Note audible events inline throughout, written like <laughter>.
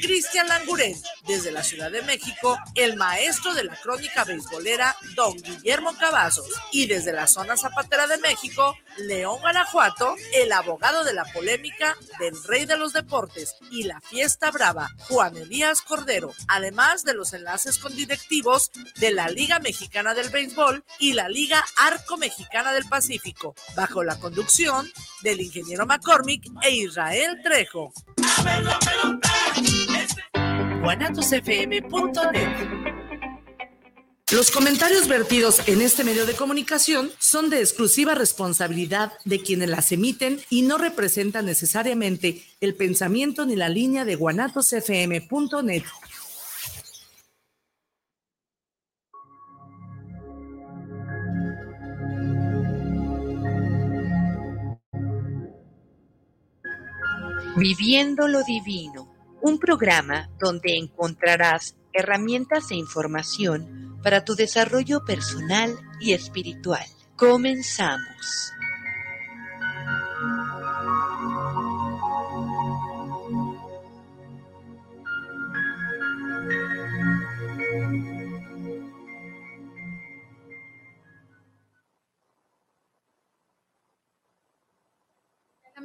Cristian Languren, desde la Ciudad de México, el maestro de la crónica beisbolera, don Guillermo Cavazos, y desde la zona zapatera de México, León Guanajuato, el abogado de la polémica del rey de los deportes y la fiesta brava, Juan Elías Cordero, además de los enlaces con directivos de la Liga Mexicana del Béisbol y la Liga Arco Mexicana del Pacífico, bajo la conducción del ingeniero McCormick e Israel Trejo guanatosfm.net. Los comentarios vertidos en este medio de comunicación son de exclusiva responsabilidad de quienes las emiten y no representan necesariamente el pensamiento ni la línea de guanatosfm.net. Viviendo lo Divino, un programa donde encontrarás herramientas e información para tu desarrollo personal y espiritual. Comenzamos.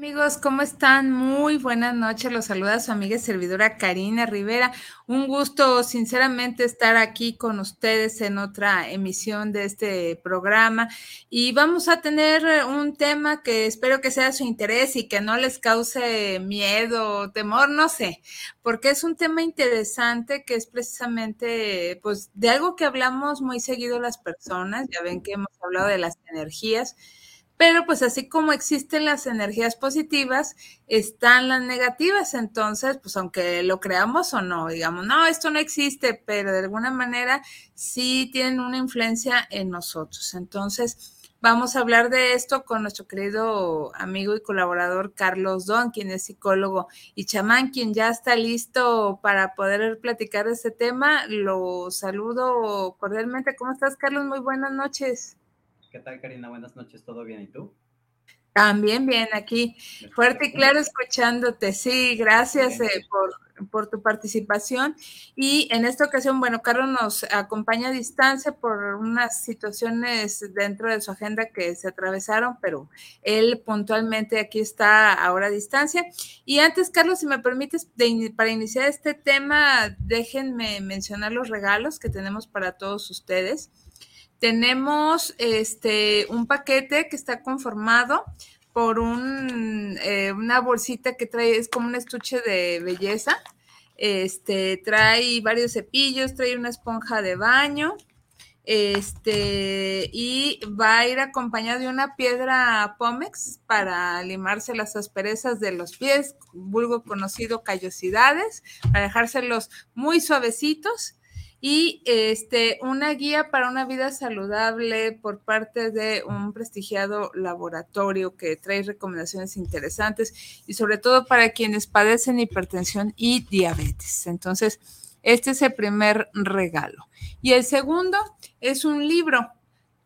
Amigos, ¿cómo están? Muy buenas noches. Los saluda su amiga y servidora Karina Rivera. Un gusto, sinceramente, estar aquí con ustedes en otra emisión de este programa. Y vamos a tener un tema que espero que sea de su interés y que no les cause miedo, temor, no sé, porque es un tema interesante que es precisamente, pues, de algo que hablamos muy seguido las personas. Ya ven que hemos hablado de las energías pero pues así como existen las energías positivas, están las negativas. Entonces, pues aunque lo creamos o no, digamos, no, esto no existe, pero de alguna manera sí tienen una influencia en nosotros. Entonces, vamos a hablar de esto con nuestro querido amigo y colaborador Carlos Don, quien es psicólogo y chamán, quien ya está listo para poder platicar de este tema. Lo saludo cordialmente. ¿Cómo estás, Carlos? Muy buenas noches. ¿Qué tal, Karina? Buenas noches, ¿todo bien? ¿Y tú? También bien, aquí, fuerte y claro escuchándote. Sí, gracias eh, por, por, tu participación. Y en esta ocasión, bueno, Carlos nos acompaña a distancia por unas situaciones dentro de su agenda que se atravesaron, pero él puntualmente aquí está ahora a distancia. Y antes, Carlos, si me permites, para iniciar este tema, déjenme mencionar los regalos que tenemos para todos ustedes. Tenemos este un paquete que está conformado por un, eh, una bolsita que trae, es como un estuche de belleza. Este trae varios cepillos, trae una esponja de baño, este, y va a ir acompañado de una piedra Pómex para limarse las asperezas de los pies, vulgo conocido callosidades, para dejárselos muy suavecitos y este, una guía para una vida saludable por parte de un prestigiado laboratorio que trae recomendaciones interesantes y sobre todo para quienes padecen hipertensión y diabetes. Entonces, este es el primer regalo. Y el segundo es un libro,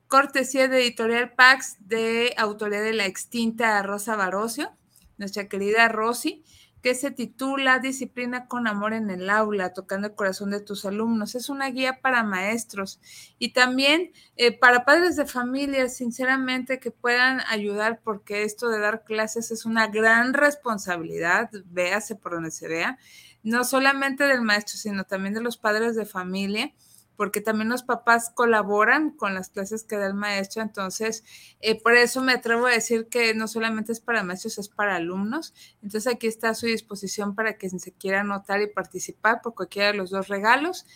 cortesía de Editorial Pax de autoría de la extinta Rosa Barocio, nuestra querida Rosy que se titula Disciplina con amor en el aula, tocando el corazón de tus alumnos. Es una guía para maestros y también eh, para padres de familia, sinceramente, que puedan ayudar porque esto de dar clases es una gran responsabilidad, véase por donde se vea, no solamente del maestro, sino también de los padres de familia porque también los papás colaboran con las clases que da el maestro, entonces eh, por eso me atrevo a decir que no solamente es para maestros, es para alumnos, entonces aquí está a su disposición para que se quiera anotar y participar por cualquiera de los dos regalos.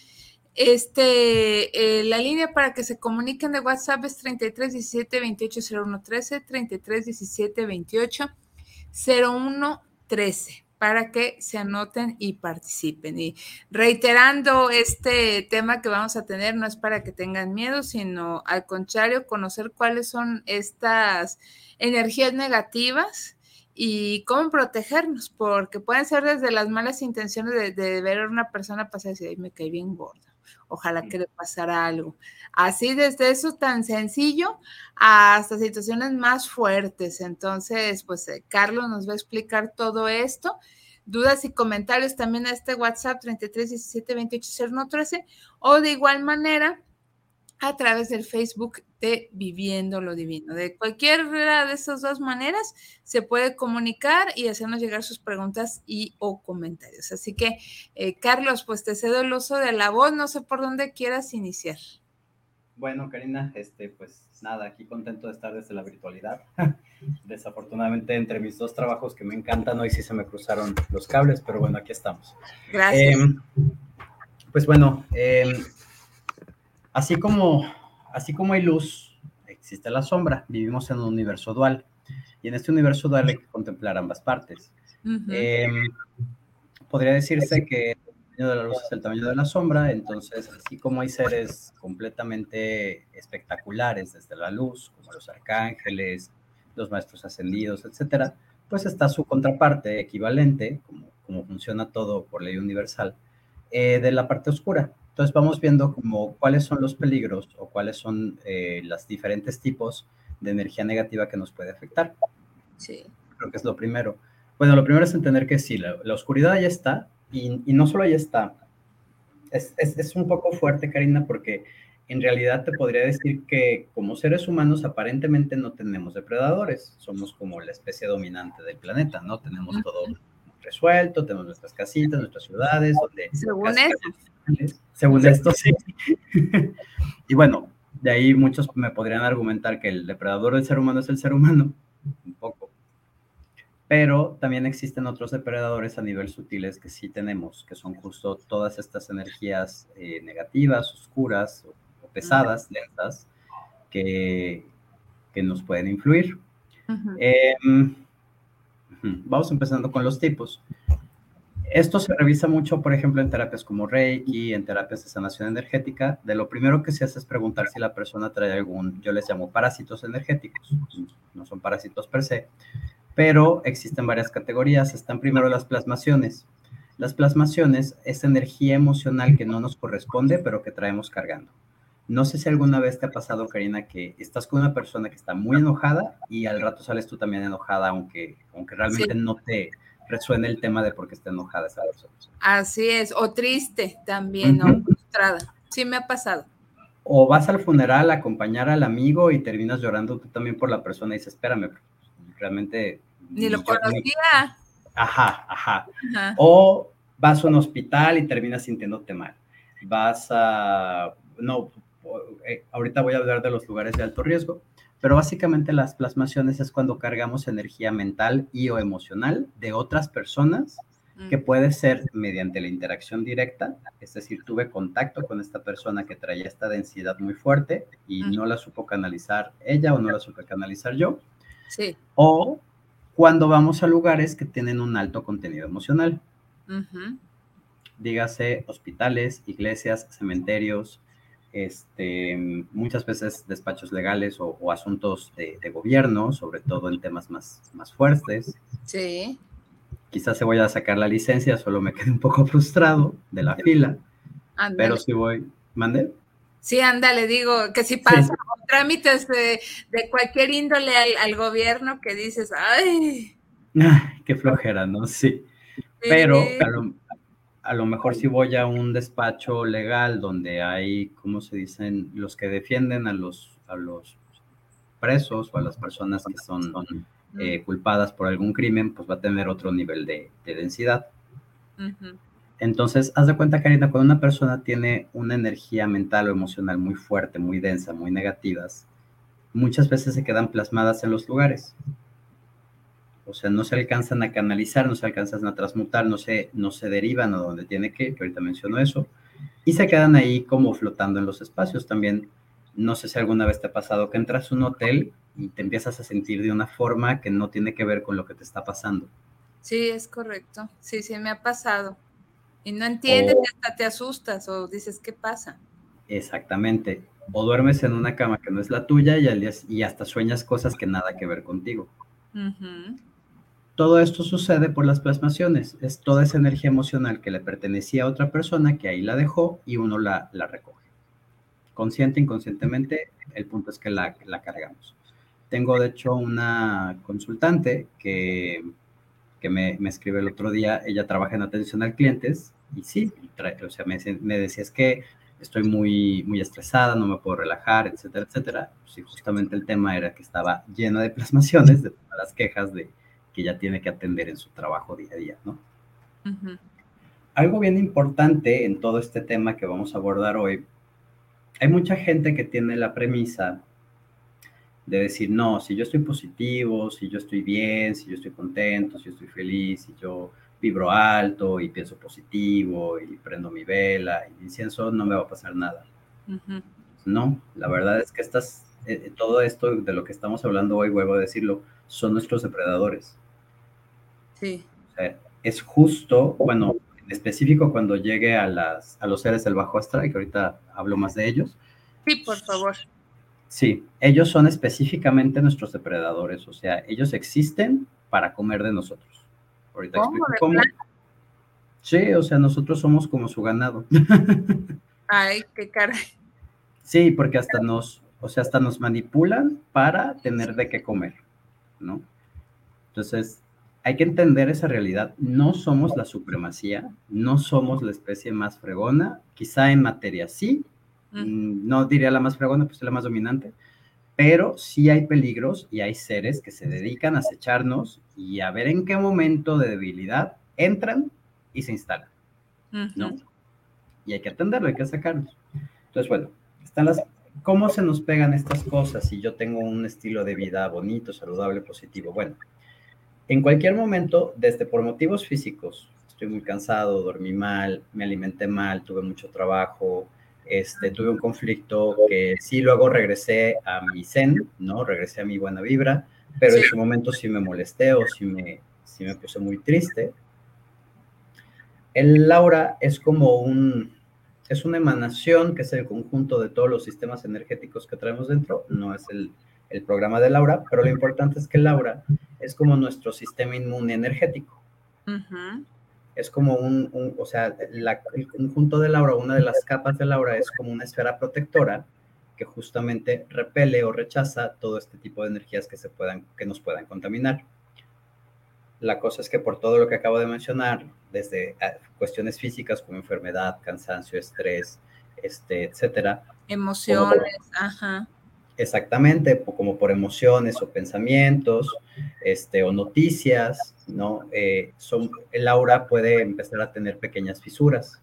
Este, eh, la línea para que se comuniquen de WhatsApp es 33 17 28 01 13, 33 17 28 01 13 para que se anoten y participen. Y reiterando este tema que vamos a tener, no es para que tengan miedo, sino al contrario, conocer cuáles son estas energías negativas y cómo protegernos, porque pueden ser desde las malas intenciones de, ver a una persona pasar y decir, me cae bien gorda ojalá que le pasara algo. Así desde eso tan sencillo hasta situaciones más fuertes. Entonces, pues eh, Carlos nos va a explicar todo esto. dudas y comentarios también a este WhatsApp 33 17 28 13 o de igual manera a través del Facebook de Viviendo lo Divino. De cualquiera de esas dos maneras se puede comunicar y hacernos llegar sus preguntas y o comentarios. Así que, eh, Carlos, pues te cedo el uso de la voz. No sé por dónde quieras iniciar. Bueno, Karina, este, pues nada, aquí contento de estar desde la virtualidad. <laughs> Desafortunadamente, entre mis dos trabajos que me encantan, hoy sí se me cruzaron los cables, pero bueno, aquí estamos. Gracias. Em, pues bueno, eh, Así como, así como hay luz, existe la sombra. Vivimos en un universo dual. Y en este universo dual hay que contemplar ambas partes. Em, podría decirse que el tamaño de la luz es el tamaño de la sombra, entonces así como hay seres completamente espectaculares desde la luz, como los arcángeles, los maestros ascendidos, etcétera, pues está su contraparte equivalente, como, como funciona todo por ley universal, eh, de la parte oscura. Entonces vamos viendo como cuáles son los peligros o cuáles son eh, los diferentes tipos de energía negativa que nos puede afectar. Sí. Creo que es lo primero. Bueno, lo primero es entender que sí, la, oscuridad ya está y, y, no solo ya está. Es, es, es, un poco fuerte, Karina, porque en realidad te podría decir que como seres humanos aparentemente no tenemos depredadores. Somos como la especie dominante del planeta, ¿no? Tenemos todo resuelto, tenemos nuestras casitas, nuestras ciudades, donde... Según eso. Según esto, sí. <laughs> y bueno, de ahí muchos me podrían argumentar que el depredador del ser humano es el ser humano, un poco. Pero también existen otros depredadores a nivel sutiles que sí tenemos, que son justo todas estas energías eh, negativas, oscuras o, pesadas, lentas, que, que, nos pueden influir. Vamos empezando con los tipos. Esto se revisa mucho, por ejemplo, en terapias como Reiki, en terapias de sanación energética. De lo primero que se hace es preguntar si la persona trae algún, yo les llamo parásitos energéticos. No son parásitos per se, pero existen varias categorías. Están primero las plasmaciones. Las plasmaciones es energía emocional que no nos corresponde, pero que traemos cargando. No sé si alguna vez te ha pasado, Karina, que estás con una persona que está muy enojada y al rato sales tú también enojada, aunque, aunque realmente no te resuene el tema de por qué está enojada esa persona. Así es, o triste también, o frustrada. Sí me ha pasado. O vas al funeral a acompañar al amigo y terminas llorando tú también por la persona y dices, espérame, realmente... Ni lo conocía. Ajá, ajá, ajá. O vas a un hospital y terminas sintiéndote mal. Vas a... No, eh, ahorita voy a hablar de los lugares de alto riesgo, pero básicamente las plasmaciones es cuando cargamos energía mental y o emocional de otras personas que puede ser mediante la interacción directa, es decir, tuve contacto con esta persona que traía esta densidad muy fuerte y no la supo canalizar ella o no la supe canalizar yo. Sí. O cuando vamos a lugares que tienen un alto contenido emocional. Dígase hospitales, iglesias, cementerios, este, muchas veces despachos legales o, asuntos de, gobierno, sobre todo en temas más, más fuertes. Sí. Quizás se voy a sacar la licencia, solo me quedé un poco frustrado de la fila, pero si voy, ¿mande? Sí, ándale, digo que si pasa trámites de, cualquier índole al, gobierno que dices, ay. qué flojera, ¿no? Sí. Pero a lo mejor si voy a un despacho legal donde hay, ¿cómo se dicen? Los que defienden a los, a los presos o a las personas que son eh, culpadas por algún crimen, pues va a tener otro nivel de, densidad. Entonces, haz de cuenta, Karina, cuando una persona tiene una energía mental o emocional muy fuerte, muy densa, muy negativas, muchas veces se quedan plasmadas en los lugares o sea, no se alcanzan a canalizar, no se alcanzan a transmutar, no se, no se derivan a donde tiene que, que ahorita menciono eso, y se quedan ahí como flotando en los espacios. También, no sé si alguna vez te ha pasado que entras a un hotel y te empiezas a sentir de una forma que no tiene que ver con lo que te está pasando. Sí, es correcto. Sí, sí, me ha pasado. Y no entiendes, hasta te asustas o dices, ¿qué pasa? Exactamente. O duermes en una cama que no es la tuya y, al día, y hasta sueñas cosas que nada que ver contigo. Todo esto sucede por las plasmaciones. Es toda esa energía emocional que le pertenecía a otra persona que ahí la dejó y uno la, recoge. Consciente, inconscientemente, el punto es que la, la cargamos. Tengo, de hecho, una consultante que, que me, me escribe el otro día, ella trabaja en atención al clientes y sí, o sea, me, me decía es que estoy muy, muy estresada, no me puedo relajar, etcétera, etcétera. Pues, justamente el tema era que estaba llena de plasmaciones de todas las quejas de que ella tiene que atender en su trabajo día a día, ¿no? Algo bien importante en todo este tema que vamos a abordar hoy, hay mucha gente que tiene la premisa de decir, no, si yo estoy positivo, si yo estoy bien, si yo estoy contento, si yo estoy feliz, si yo vibro alto y pienso positivo y prendo mi vela y incienso, no me va a pasar nada. No, la verdad es que estas, eh, eh, todo esto de lo que estamos hablando hoy, vuelvo a decirlo, son nuestros depredadores. Sí. es justo, bueno, en específico cuando llegue a, las, a los seres del bajo astral, que ahorita hablo más de ellos. Sí, por favor. Sí, ellos son específicamente nuestros depredadores, o sea, ellos existen para comer de nosotros. Ahorita explico cómo. Sí, o sea, nosotros somos como su ganado. <laughs> Ay, qué caray. Sí, porque hasta nos, o sea, hasta nos manipulan para tener de qué comer, ¿no? Entonces, hay que entender esa realidad. No somos la supremacía, no somos la especie más fregona, quizá en materia sí, mm, no diría la más fregona, pues la más dominante, pero sí hay peligros y hay seres que se dedican a acecharnos y a ver en qué momento de debilidad entran y se instalan, ¿no? Y hay que atenderlo, hay que sacarlos. Entonces, bueno, están las... ¿Cómo se nos pegan estas cosas si yo tengo un estilo de vida bonito, saludable, positivo? Bueno, en cualquier momento, desde por motivos físicos, estoy muy cansado, dormí mal, me alimenté mal, tuve mucho trabajo, este, tuve un conflicto que sí luego regresé a mi zen, ¿no? Regresé a mi buena vibra, pero en ese momento sí me molesté o sí me, sí me puse muy triste. El Laura es como un, es una emanación que es el conjunto de todos los sistemas energéticos que traemos dentro, no es el, el programa de Laura, pero lo importante es que Laura es como nuestro sistema inmune energético. Uh es como un, o sea, el conjunto de Laura, una de las capas de Laura es como una esfera protectora que justamente repele o rechaza todo este tipo de energías que, se puedan, que nos puedan contaminar. La cosa es que por todo lo que acabo de mencionar, desde ah, cuestiones físicas como enfermedad, cansancio, estrés, este, etcétera. Emociones, ajá. Exactamente, como por emociones o pensamientos, este, o noticias, ¿no? Eh, son, el aura puede empezar a tener pequeñas fisuras.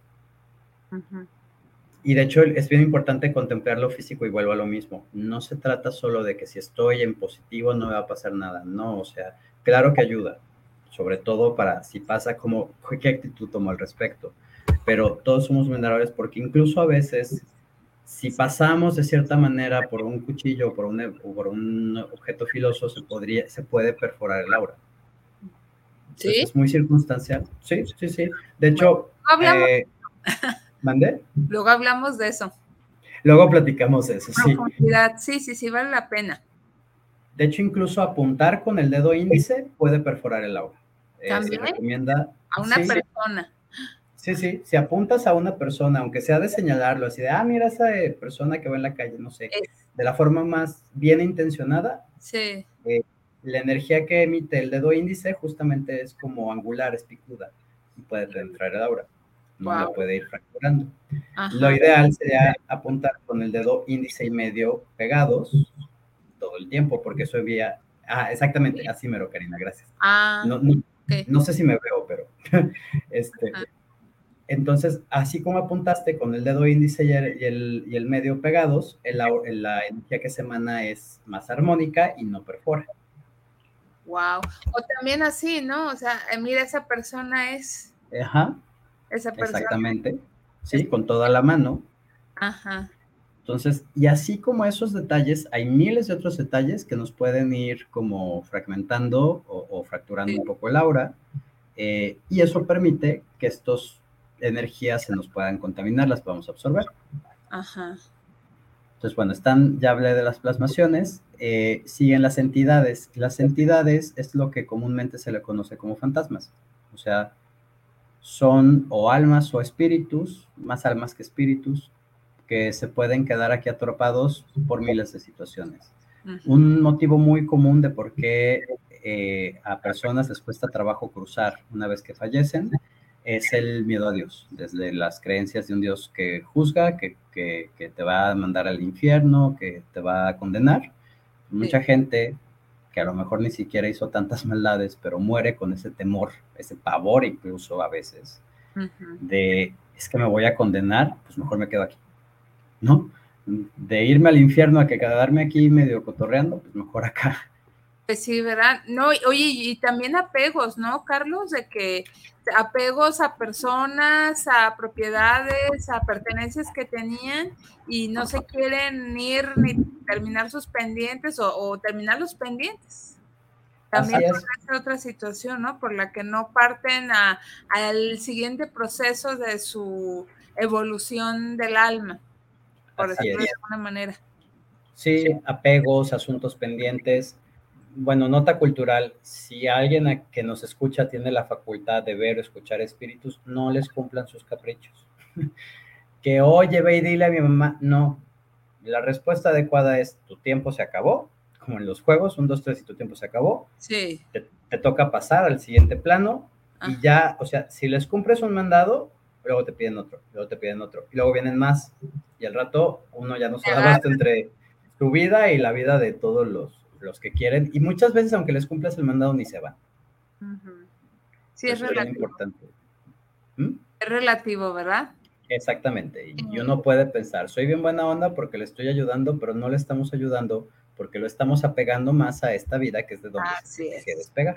Y de hecho es bien importante contemplar lo físico y vuelvo a lo mismo. No se trata solo de que si estoy en positivo no me va a pasar nada, no, o sea, claro que ayuda, sobre todo para si pasa como, qué actitud tomo al respecto. Pero todos somos vulnerables porque incluso a veces si pasamos de cierta manera por un cuchillo o por un, por un objeto filoso, se, podría, se puede perforar el aura. ¿Sí? es muy circunstancial. Sí, sí, sí. De hecho, eh, ¿mandé? Luego hablamos de eso. Luego platicamos de eso, sí. Sí, sí, sí, vale la pena. De hecho, incluso apuntar con el dedo índice puede perforar el aura. Eh, ¿También? recomienda, a una persona. Sí, sí, si apuntas a una persona, aunque sea de señalarlo, así de, ah, mira esa eh, persona que va en la calle, no sé, de la forma más bien intencionada, sí. Eh, la energía que emite el dedo índice justamente es como angular, es picuda, y puede entrar el aura, no la puede ir fracturando. Lo ideal sería apuntar con el dedo índice y medio pegados todo el tiempo, porque eso había, ah, exactamente, así mero, Karina, gracias. Ah, no, no, sé si me veo, pero <laughs> este... Entonces, así como apuntaste con el dedo índice y el, medio pegados, la energía que se emana es más armónica y no perfora. Wow. O también así, ¿no? O sea, eh, mira, esa persona es. Ajá. Esa persona. Exactamente. Sí, con toda la mano. Ajá. Entonces, y así como esos detalles, hay miles de otros detalles que nos pueden ir como fragmentando o, fracturando un poco el aura. Eh, y eso permite que estos energías se nos puedan contaminar, las podemos absorber. Ajá. Entonces, bueno, están, ya hablé de las plasmaciones, eh, siguen las entidades. Las entidades es lo que comúnmente se le conoce como fantasmas. O sea, son o almas o espíritus, más almas que espíritus, que se pueden quedar aquí atrapados por miles de situaciones. Un motivo muy común de por qué eh, a personas les cuesta trabajo cruzar una vez que fallecen es el miedo a Dios, desde las creencias de un Dios que juzga, que, te va a mandar al infierno, que te va a condenar. Mucha gente que a lo mejor ni siquiera hizo tantas maldades, pero muere con ese temor, ese pavor incluso a veces, de es que me voy a condenar, pues mejor me quedo aquí, ¿no? De irme al infierno a que quedarme aquí medio cotorreando, pues mejor acá. Pues sí, ¿verdad? No, oye, y también apegos, ¿no, Carlos? De que apegos a personas, a propiedades, a pertenencias que tenían y no se quieren ir ni terminar sus pendientes o, terminar los pendientes. También es. otra situación, ¿no? Por la que no parten al siguiente proceso de su evolución del alma, por decirlo de alguna manera. Sí, apegos, asuntos pendientes bueno, nota cultural, si alguien que nos escucha tiene la facultad de ver o escuchar espíritus, no les cumplan sus caprichos. <laughs> que oye, ve y dile a mi mamá, no. La respuesta adecuada es, tu tiempo se acabó, como en los juegos, un, dos, tres y tu tiempo se acabó. Sí. Te, toca pasar al siguiente plano y ya, o sea, si les cumples un mandado, luego te piden otro, luego te piden otro, y luego vienen más. Y al rato uno ya no se da entre tu vida y la vida de todos los los que quieren, y muchas veces, aunque les cumplas el mandado, ni se van. Sí, es relativo. importante. ¿Mm? Es relativo, ¿verdad? Exactamente. Y uno puede pensar, soy bien buena onda porque le estoy ayudando, pero no le estamos ayudando porque lo estamos apegando más a esta vida que es de donde se, despega.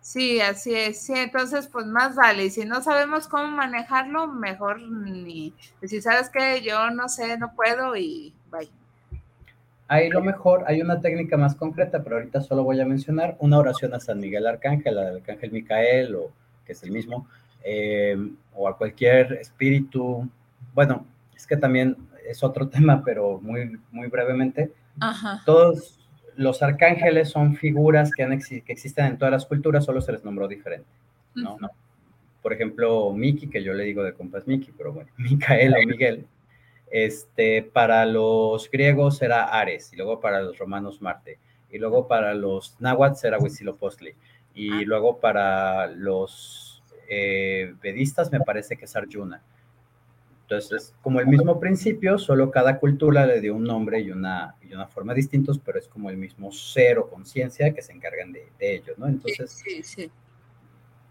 Sí, así es. Sí, entonces, pues más vale. Y si no sabemos cómo manejarlo, mejor ni. Si sabes que yo no sé, no puedo y vaya. Ahí lo mejor, hay una técnica más concreta, pero ahorita solo voy a mencionar una oración a San Miguel Arcángel, al Arcángel Micael, o que es el mismo, em, o a cualquier espíritu. Bueno, es que también es otro <laughs> tema, pero muy, muy brevemente. Todos los arcángeles son figuras que, han que existen en todas las culturas, solo se les nombró diferente. ¿no? Por ejemplo, Miki, que yo le digo de compas Miki, pero bueno, <laughs> Micael o Miguel este, para los griegos era Ares, y luego para los romanos Marte, y luego para los náhuatl era Huitzilopochtli, y ah. luego para los eh, vedistas me parece que es Arjuna. Entonces, como el mismo principio, solo cada cultura le dio un nombre y una, y una forma distintos, pero es como el mismo ser o conciencia que se encargan de, de ellos, ¿no? Entonces, sí, sí.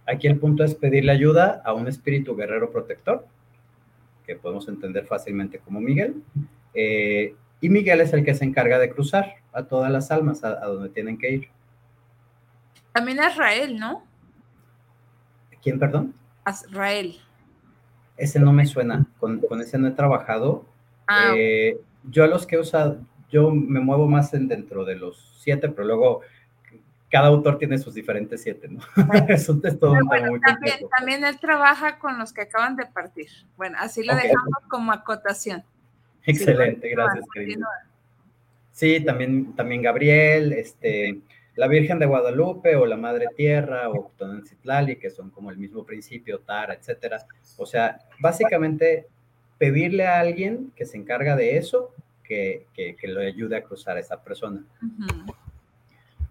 aquí el punto es pedirle ayuda a un espíritu guerrero protector, que podemos entender fácilmente como Miguel. Eh, y Miguel es el que se encarga de cruzar a todas las almas a, donde tienen que ir. También Israel, ¿no? ¿Quién, perdón? Israel. Ese no me suena, con, ese no he trabajado. Ah, eh, yo a los que he usado, yo me muevo más en dentro de los siete, pero luego cada autor tiene sus diferentes siete, ¿no? <laughs> Eso es un muy también, también, él trabaja con los que acaban de partir. Bueno, así lo dejamos como acotación. Excelente, gracias, querido. Sí, también, también Gabriel, este, la Virgen de Guadalupe o la Madre Tierra o Tonanциtlali, que son como el mismo principio, Tara, etcétera. O sea, básicamente pedirle a alguien que se encarga de eso que, que, que lo ayude a cruzar a esa persona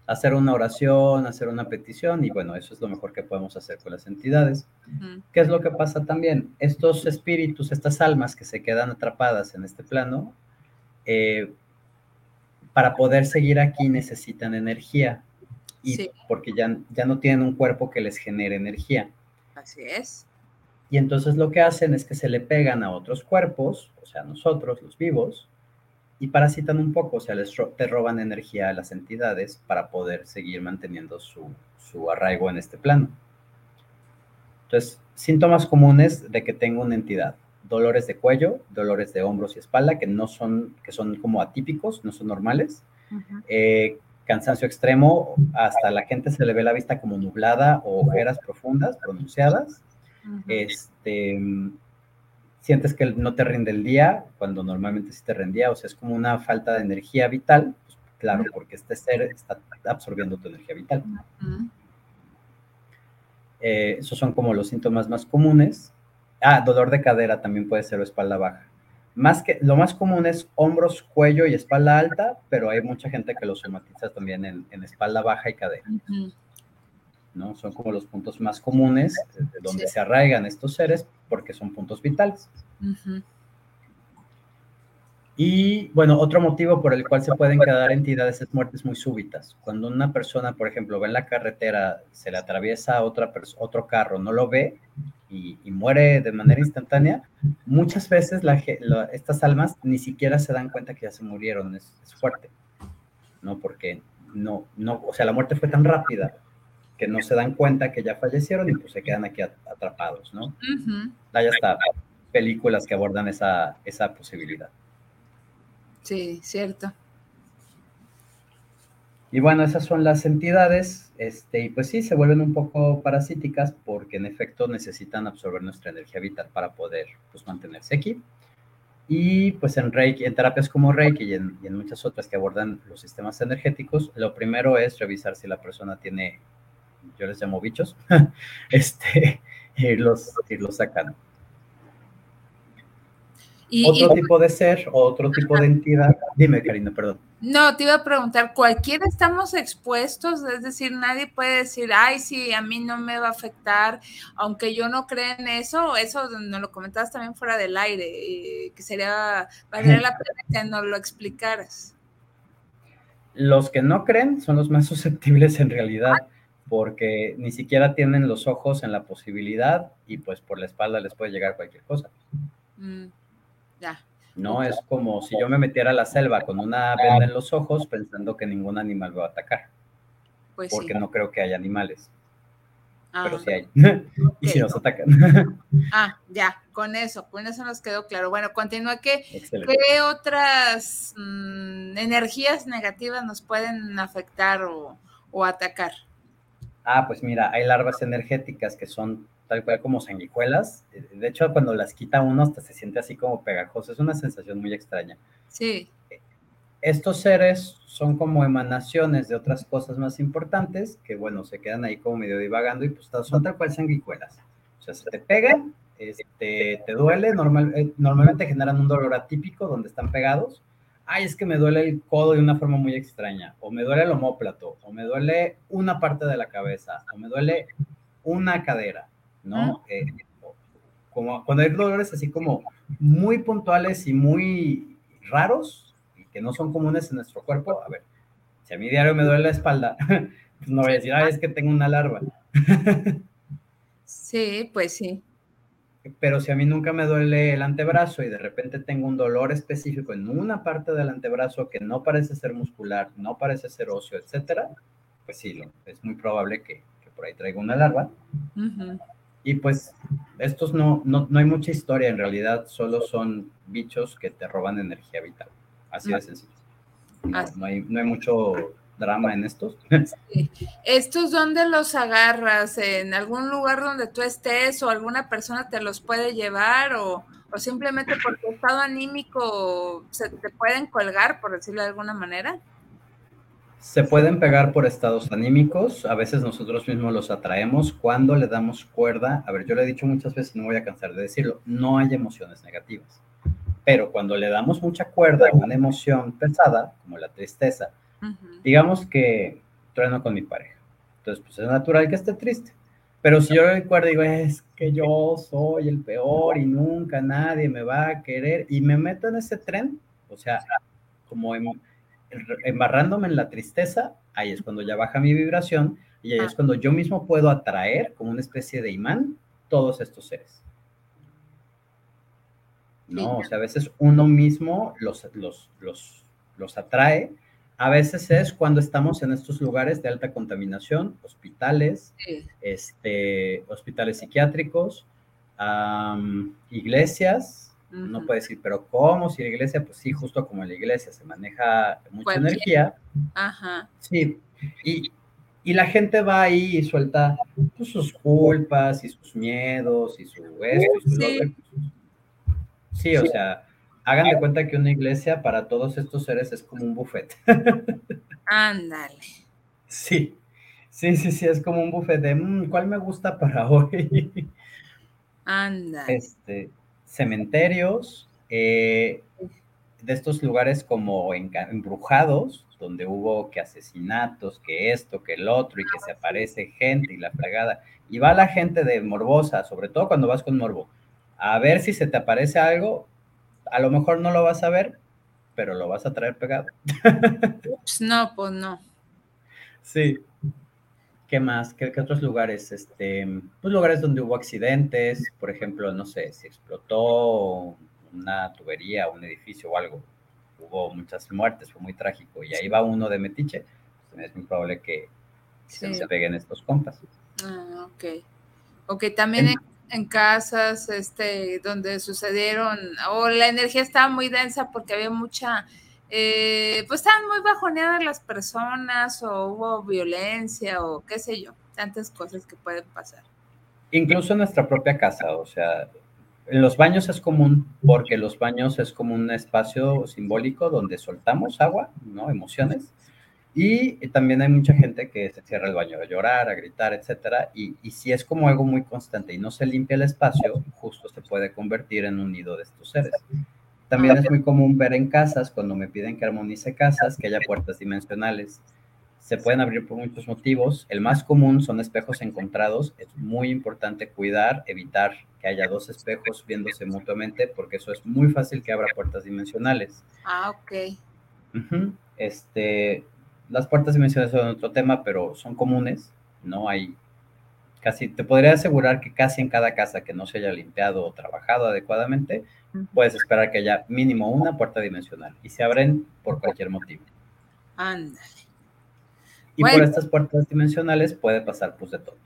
hacer una oración, hacer una petición y bueno, eso es lo mejor que podemos hacer con las entidades. ¿Qué es lo que pasa también? Estos espíritus, estas almas que se quedan atrapadas en este plano, eh, para poder seguir aquí necesitan energía y porque ya, ya no tienen un cuerpo que les genere energía. Así es. Y entonces lo que hacen es que se le pegan a otros cuerpos, o sea, nosotros, los vivos, y parasitan un poco, o sea, les te roban energía a las entidades para poder seguir manteniendo su, su arraigo en este plano. Entonces, síntomas comunes de que tengo una entidad. Dolores de cuello, dolores de hombros y espalda, que no son, que son como atípicos, no son normales. Eh, cansancio extremo, hasta la gente se le ve la vista como nublada o ojeras profundas, pronunciadas. Este, sientes que no te rinde el día cuando normalmente sí te rendía, o sea, es como una falta de energía vital, pues, claro, porque este ser está absorbiendo tu energía vital. Eh, esos son como los síntomas más comunes. Ah, dolor de cadera también puede ser o espalda baja. más que, lo más común es hombros, cuello y espalda alta, pero hay mucha gente que lo somatiza también en, espalda baja y cadera. ¿No? Son como los puntos más comunes de donde se arraigan estos seres porque son puntos vitales. Y bueno, otro motivo por el cual se pueden quedar entidades es muertes muy súbitas. Cuando una persona, por ejemplo, ve en la carretera, se le atraviesa otra otro carro, no lo ve y, muere de manera instantánea, muchas veces estas almas ni siquiera se dan cuenta que ya se murieron. Es, fuerte, ¿no? Porque no, no, o sea, la muerte fue tan rápida que no se dan cuenta que ya fallecieron y pues se quedan aquí atrapados, ¿no? Hay hasta películas que abordan esa, esa posibilidad. Sí, cierto. Y bueno, esas son las entidades, este, y pues sí, se vuelven un poco parasíticas porque en efecto necesitan absorber nuestra energía vital para poder pues, mantenerse aquí. Y pues en Reiki, en terapias como Reiki y en, y en, muchas otras que abordan los sistemas energéticos, lo primero es revisar si la persona tiene, yo les llamo bichos, <laughs> este, irlos, irlos sacando otro tipo de ser, otro tipo de entidad. Dime, Karina, perdón. No, te iba a preguntar, ¿cualquiera estamos expuestos? Es decir, nadie puede decir, ay, sí, a mí no me va a afectar, aunque yo no crea en eso, eso nos lo comentabas también fuera del aire, que sería, valdría la pena que nos lo explicaras. Los que no creen son los más <laughs> susceptibles en realidad, porque ni siquiera tienen los ojos en la posibilidad y pues por la espalda les puede llegar cualquier cosa. Mm. No es como si yo me metiera a la selva con una venda en los ojos pensando que ningún animal va a atacar. Pues porque no creo que haya animales. pero ah, sí hay. <laughs> y si nos atacan. ah, ya, con eso, con eso nos quedó claro. Bueno, continúa. ¿Qué, ¿qué otras mm, energías negativas nos pueden afectar o, o atacar? Ah, pues mira, hay larvas energéticas que son tal cual como sanguijuelas. De hecho, cuando las quita uno hasta se siente así como pegajoso. Es una sensación muy extraña. Sí. Estos seres son como emanaciones de otras cosas más importantes que, bueno, se quedan ahí como medio divagando y pues son tal cual sanguijuelas. O sea, se te pegan, este, te duele, normal, eh, normalmente generan un dolor atípico donde están pegados. Ay, es que me duele el codo de una forma muy extraña, o me duele el omóplato, o me duele una parte de la cabeza, o me duele una cadera. ¿no? Eh, como cuando hay dolores así como muy puntuales y muy raros, y que no son comunes en nuestro cuerpo, a ver, si a mí diario me duele la espalda, <laughs> pues no voy a decir, ah, es que tengo una larva. Sí, pues sí. Pero si a mí nunca me duele el antebrazo y de repente tengo un dolor específico en una parte del antebrazo que no parece ser muscular, no parece ser óseo, etcétera, pues sí, es muy probable que, por ahí traiga una larva. Y pues estos no, no, no, hay mucha historia, en realidad solo son bichos que te roban energía vital. Así de sencillo. No, hay, no hay mucho drama en estos. ¿Estos dónde los agarras? ¿En algún lugar donde tú estés o alguna persona te los puede llevar o, o simplemente por tu estado anímico se te pueden colgar, por decirlo de alguna manera? Se pueden pegar por estados anímicos, a veces nosotros mismos los atraemos cuando le damos cuerda. A ver, yo le he dicho muchas veces, no voy a cansar de decirlo, no hay emociones negativas. Pero cuando le damos mucha cuerda a una emoción pesada, como la tristeza, digamos que trueno con mi pareja. Entonces, pues es natural que esté triste. Pero si yo y digo, es que yo soy el peor y nunca nadie me va a querer, y me meto en ese tren, o sea, como en, embarrándome en la tristeza, ahí es cuando ya baja mi vibración y ahí es ah. cuando yo mismo puedo atraer como una especie de imán todos estos seres. No, o sea, a veces uno mismo los, los, los, los atrae. A veces es cuando estamos en estos lugares de alta contaminación, hospitales, este, hospitales psiquiátricos, iglesias, no puede decir, pero ¿cómo? Si la iglesia, pues sí, justo como en la iglesia se maneja mucha energía. Ajá. Sí. Y, la gente va ahí y suelta pues, sus culpas y sus miedos y su esto y su sí. Sí, o sea, hagan de cuenta que una iglesia para todos estos seres es como un buffet. Ándale. Sí, sí, sí, sí, es como un buffet de, mm, ¿cuál me gusta para hoy? Ándale. Este, cementerios, eh, de estos lugares como embrujados, donde hubo que asesinatos, que esto, que el otro, y que se aparece gente y la fregada. Y va la gente de morbosa, sobre todo cuando vas con morbo, a ver si se te aparece algo, a lo mejor no lo vas a ver, pero lo vas a traer pegado. <laughs> no, pues no. Sí. ¿Qué más? ¿Qué, otros lugares? Este, pues lugares donde hubo accidentes, por ejemplo, no sé, si explotó una tubería, un edificio o algo, hubo muchas muertes, fue muy trágico, y ahí va uno de metiche, pues es muy probable que se peguen estos compas. Ah, ok. Ok, también en, casas este, donde sucedieron, o la energía estaba muy densa porque había mucha, eh, pues estaban muy bajoneadas las personas, o hubo violencia, o qué sé yo, tantas cosas que pueden pasar. Incluso en nuestra propia casa, o sea, en los baños es común porque los baños es como un espacio simbólico donde soltamos agua, ¿no? Emociones. Y también hay mucha gente que se cierra el baño a llorar, a gritar, etcétera. Y, y si es como algo muy constante y no se limpia el espacio, justo se puede convertir en un nido de estos seres. También es muy común ver en casas, cuando me piden que armonice casas, que haya puertas dimensionales se pueden abrir por muchos motivos. El más común son espejos encontrados. Es muy importante cuidar, evitar que haya dos espejos viéndose mutuamente, porque eso es muy fácil que abra puertas dimensionales. Ah, ok. este, las puertas dimensionales son otro tema, pero son comunes. No hay casi, te podría asegurar que casi en cada casa que no se haya limpiado o trabajado adecuadamente, puedes esperar que haya mínimo una puerta dimensional y se abren por cualquier motivo. Ándale. Y por estas puertas dimensionales puede pasar pues de todo.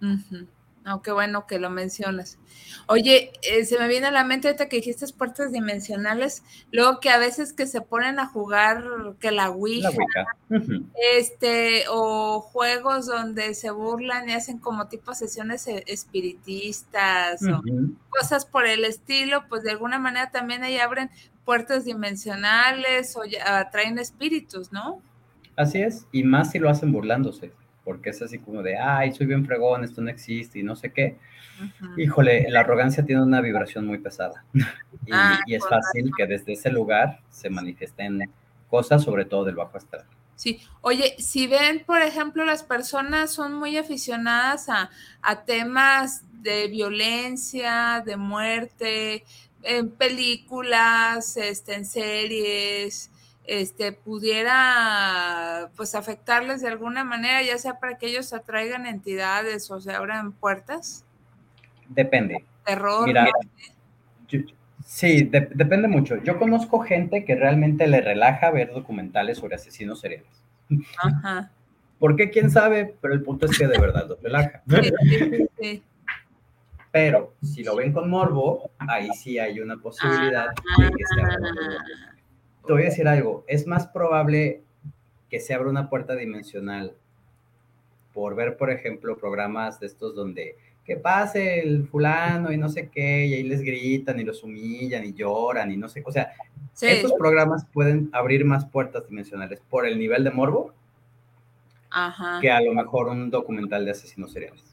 Uh qué bueno que lo mencionas. Oye, eh, se me viene a la mente ahorita que dijiste puertas dimensionales, luego que a veces que se ponen a jugar que la Ouija, este, o juegos donde se burlan y hacen como tipo sesiones eh, espiritistas o cosas por el estilo, pues de alguna manera también ahí abren puertas dimensionales o atraen espíritus, ¿no? Así es, y más si lo hacen burlándose, porque es así como de, ay, soy bien fregón, esto no existe y no sé qué. Híjole, la arrogancia tiene una vibración muy pesada <laughs> y, ah, es fácil que desde ese lugar se manifiesten cosas, sobre todo del bajo astral. Sí, oye, si ven, por ejemplo, las personas son muy aficionadas a, a temas de violencia, de muerte, en películas, este, en series, este, pudiera pues afectarles de alguna manera, ya sea para que ellos atraigan entidades o se abran puertas? Depende. Terror. Mira, sí, depende mucho. Yo conozco gente que realmente le relaja ver documentales sobre asesinos seriales. Ajá. ¿Por qué? ¿Quién sabe? Pero el punto es que de verdad los relaja. Pero si lo ven con morbo, ahí sí hay una posibilidad de que se abra te voy a decir algo, es más probable que se abra una puerta dimensional por ver, por ejemplo, programas de estos donde que pase el fulano y no sé qué, y ahí les gritan y los humillan y lloran y no sé, o sea, estos programas pueden abrir más puertas dimensionales por el nivel de morbo que a lo mejor un documental de asesinos seriales.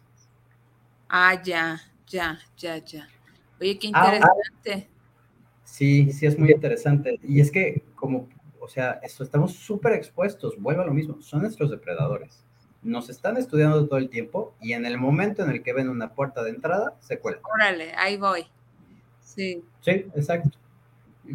Ah, ya, ya, ya, ya. Oye, qué ah, interesante. Sí, sí es muy interesante. Y es que, como, o sea, esto, estamos súper expuestos, vuelvo a lo mismo, son nuestros depredadores. Nos están estudiando todo el tiempo y en el momento en el que ven una puerta de entrada, se cuelgan. Órale, ahí voy. Sí. Sí, exacto.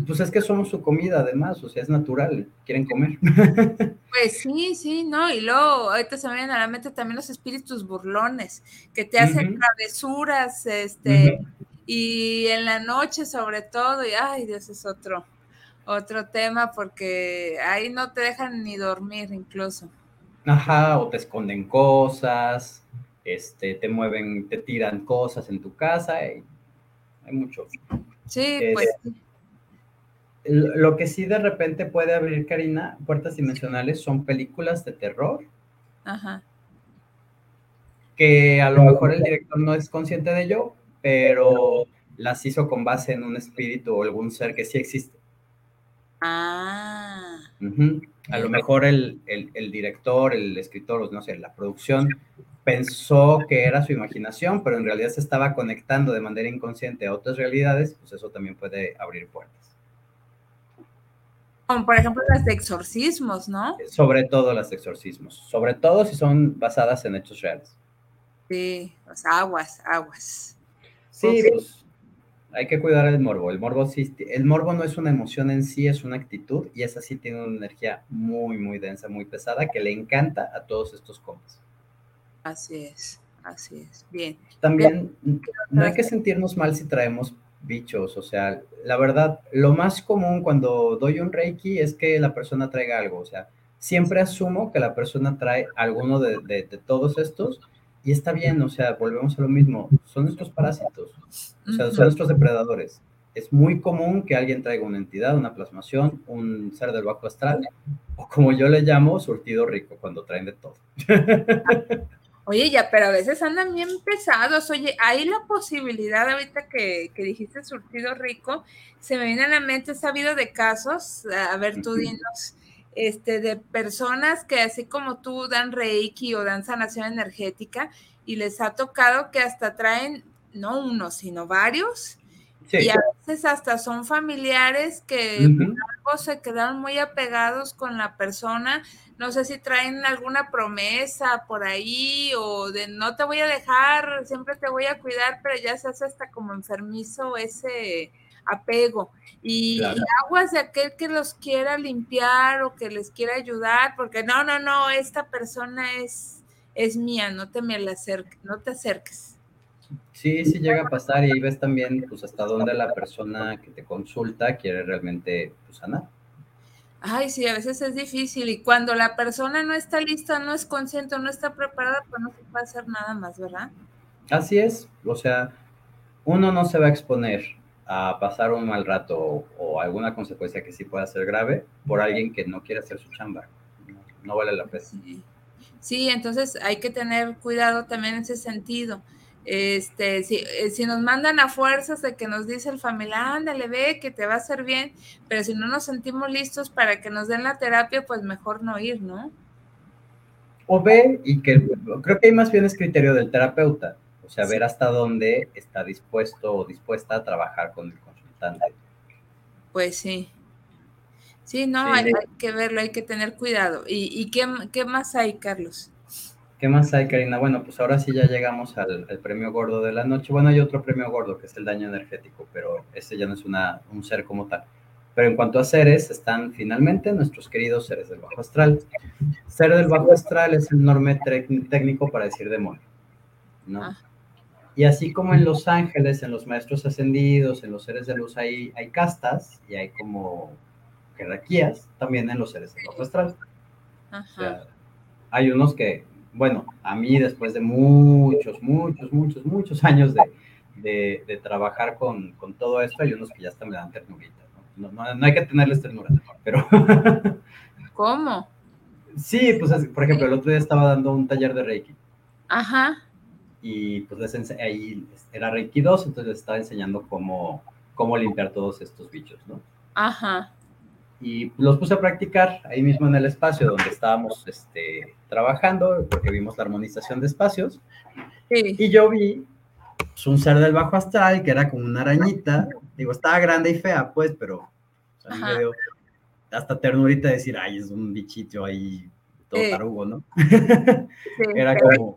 Pues es que somos su comida además, o sea, es natural, quieren comer. <laughs> Pues sí, sí, ¿no? Y luego ahorita se me vienen a la mente también los espíritus burlones, que te hacen travesuras, este, y en la noche sobre todo, y ay Dios, es otro, otro tema porque ahí no te dejan ni dormir incluso. Ajá, o te esconden cosas, este, te mueven, te tiran cosas en tu casa, hay mucho. Sí, pues. Lo que sí de repente puede abrir, Karina, puertas dimensionales son películas de terror. Ajá. Que a lo mejor el director no es consciente de ello, pero las hizo con base en un espíritu o algún ser que sí existe. Ah. A lo mejor el, director, el escritor, no sé, la producción pensó que era su imaginación, pero en realidad se estaba conectando de manera inconsciente a otras realidades, pues eso también puede abrir puertas. Como por ejemplo las de exorcismos, ¿no? Sobre todo las de exorcismos, sobre todo si son basadas en hechos reales. Sí, las aguas, aguas. Sí, pues hay que cuidar el morbo. El morbo sí, el morbo no es una emoción en sí, es una actitud y esa sí tiene una energía muy, muy densa, muy pesada que le encanta a todos estos compas. Así es, así es. Bien. También no hay que sentirnos mal si traemos bichos, o sea, la verdad, lo más común cuando doy un reiki es que la persona traiga algo, o sea, siempre asumo que la persona trae alguno de, de, todos estos y está bien, o sea, volvemos a lo mismo, son estos parásitos, o sea, son nuestros depredadores. Es muy común que alguien traiga una entidad, una plasmación, un ser del bajo astral, o como yo le llamo, surtido rico, cuando traen de todo. <laughs> Oye, ya, pero a veces andan bien pesados. Oye, hay la posibilidad, ahorita que, que dijiste surtido rico, se me viene a la mente, he sabido de casos, a ver, tú dinos, este, de personas que así como tú dan reiki o dan sanación energética y les ha tocado que hasta traen, no uno, sino varios, y a veces hasta son familiares que se quedaron muy apegados con la persona. No sé si traen alguna promesa por ahí o de no te voy a dejar, siempre te voy a cuidar, pero ya se hace hasta como enfermizo ese apego. Y, aguas de aquel que los quiera limpiar o que les quiera ayudar, porque no, no, no, esta persona es, es mía, no te me la acerques, no te acerques. Sí, sí llega a pasar y ahí ves también pues hasta dónde la persona que te consulta quiere realmente pues, sanar. Ay, sí, a veces es difícil y cuando la persona no está lista, no es consciente, no está preparada, pues no se puede hacer nada más, ¿verdad? Así es, o sea, uno no se va a exponer a pasar un mal rato o, alguna consecuencia que sí pueda ser grave por alguien que no quiere hacer su chamba. No, vale la pena. sí, entonces hay que tener cuidado también en ese sentido. Este, si, eh, si, nos mandan a fuerzas de que nos dice el familiar, ándale, ve que te va a hacer bien, pero si no nos sentimos listos para que nos den la terapia, pues mejor no ir, ¿no? O ve, y que creo que hay más bien es criterio del terapeuta, o sea, ver hasta dónde está dispuesto o dispuesta a trabajar con el consultante. Pues sí. Sí, no, Hay, que verlo, hay que tener cuidado. ¿Y, y qué, qué más hay, Carlos? ¿Qué más hay, Karina? Bueno, pues ahora sí ya llegamos al, premio gordo de la noche. Bueno, hay otro premio gordo que es el daño energético, pero ese ya no es una, un ser como tal. Pero en cuanto a seres, están finalmente nuestros queridos seres del bajo astral. Ser del bajo astral es el enorme técnico para decir demonio, ¿no? Ah. Y así como en los ángeles, en los maestros ascendidos, en los seres de luz hay, hay castas y hay como jerarquías, también en los seres del bajo astral. hay unos que bueno, a mí después de muchos, muchos, muchos, muchos años de, trabajar con, todo esto, hay unos que ya están me dan ternurita, ¿no? No, hay que tenerles ternura, pero... <laughs> ¿Cómo? Sí, pues por ejemplo, el otro día estaba dando un taller de Reiki. Ajá. Y pues ahí era Reiki 2, entonces les estaba enseñando cómo, cómo limpiar todos estos bichos, ¿no? Ajá y los puse a practicar ahí mismo en el espacio donde estábamos este, trabajando, porque vimos la armonización de espacios. Y yo vi pues, un ser del bajo astral que era como una arañita. Digo, estaba grande y fea, pues, pero me dio hasta ternurita decir, ay, es un bichito ahí todo tarugo, ¿no? <laughs> era como.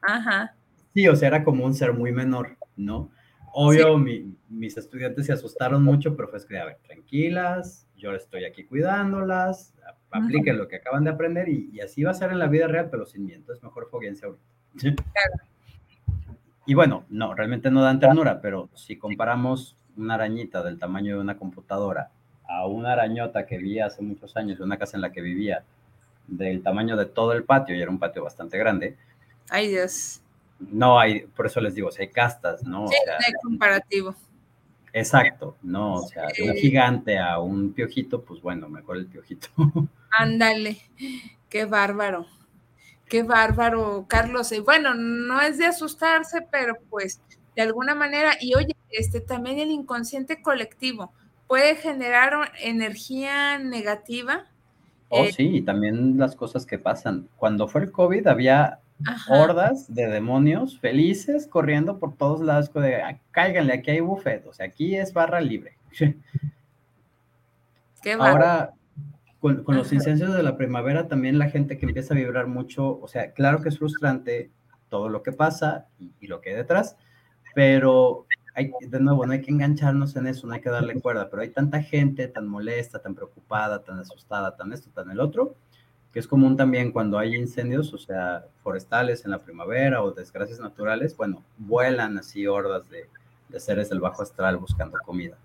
Ajá. Sí, o sea, era como un ser muy menor, ¿no? Obvio, mis estudiantes se asustaron mucho, pero fue que, a ver, tranquilas, yo estoy aquí cuidándolas, apliquen lo que acaban de aprender y, así va a ser en la vida real, pero sin miedo. Es mejor foguense ahorita. Y bueno, no, realmente no dan ternura, pero si comparamos una arañita del tamaño de una computadora a una arañota que vi hace muchos años de una casa en la que vivía del tamaño de todo el patio, y era un patio bastante grande. Ay, Dios. No hay, por eso les digo, si hay castas, ¿no? Sí, hay comparativo. Exacto, no, o sea, de un gigante a un piojito, pues bueno, mejor el piojito. <laughs> Ándale, qué bárbaro, qué bárbaro, Carlos. Y bueno, no es de asustarse, pero pues de alguna manera, y oye, este también el inconsciente colectivo puede generar energía negativa. Oh, eh, sí, y también las cosas que pasan. Cuando fue el COVID había hordas de demonios felices corriendo por todos lados, de, cáiganle, aquí hay buffet, o sea, aquí es barra libre. <laughs> Qué Ahora, con, los incendios de la primavera, también la gente que empieza a vibrar mucho, o sea, claro que es frustrante todo lo que pasa y, lo que hay detrás, pero hay, de nuevo, no hay que engancharnos en eso, no hay que darle cuerda, pero hay tanta gente tan molesta, tan preocupada, tan asustada, tan esto, tan el otro, que es común también cuando hay incendios, o sea, forestales en la primavera o desgracias naturales, bueno, vuelan así hordas de, seres del bajo astral buscando comida.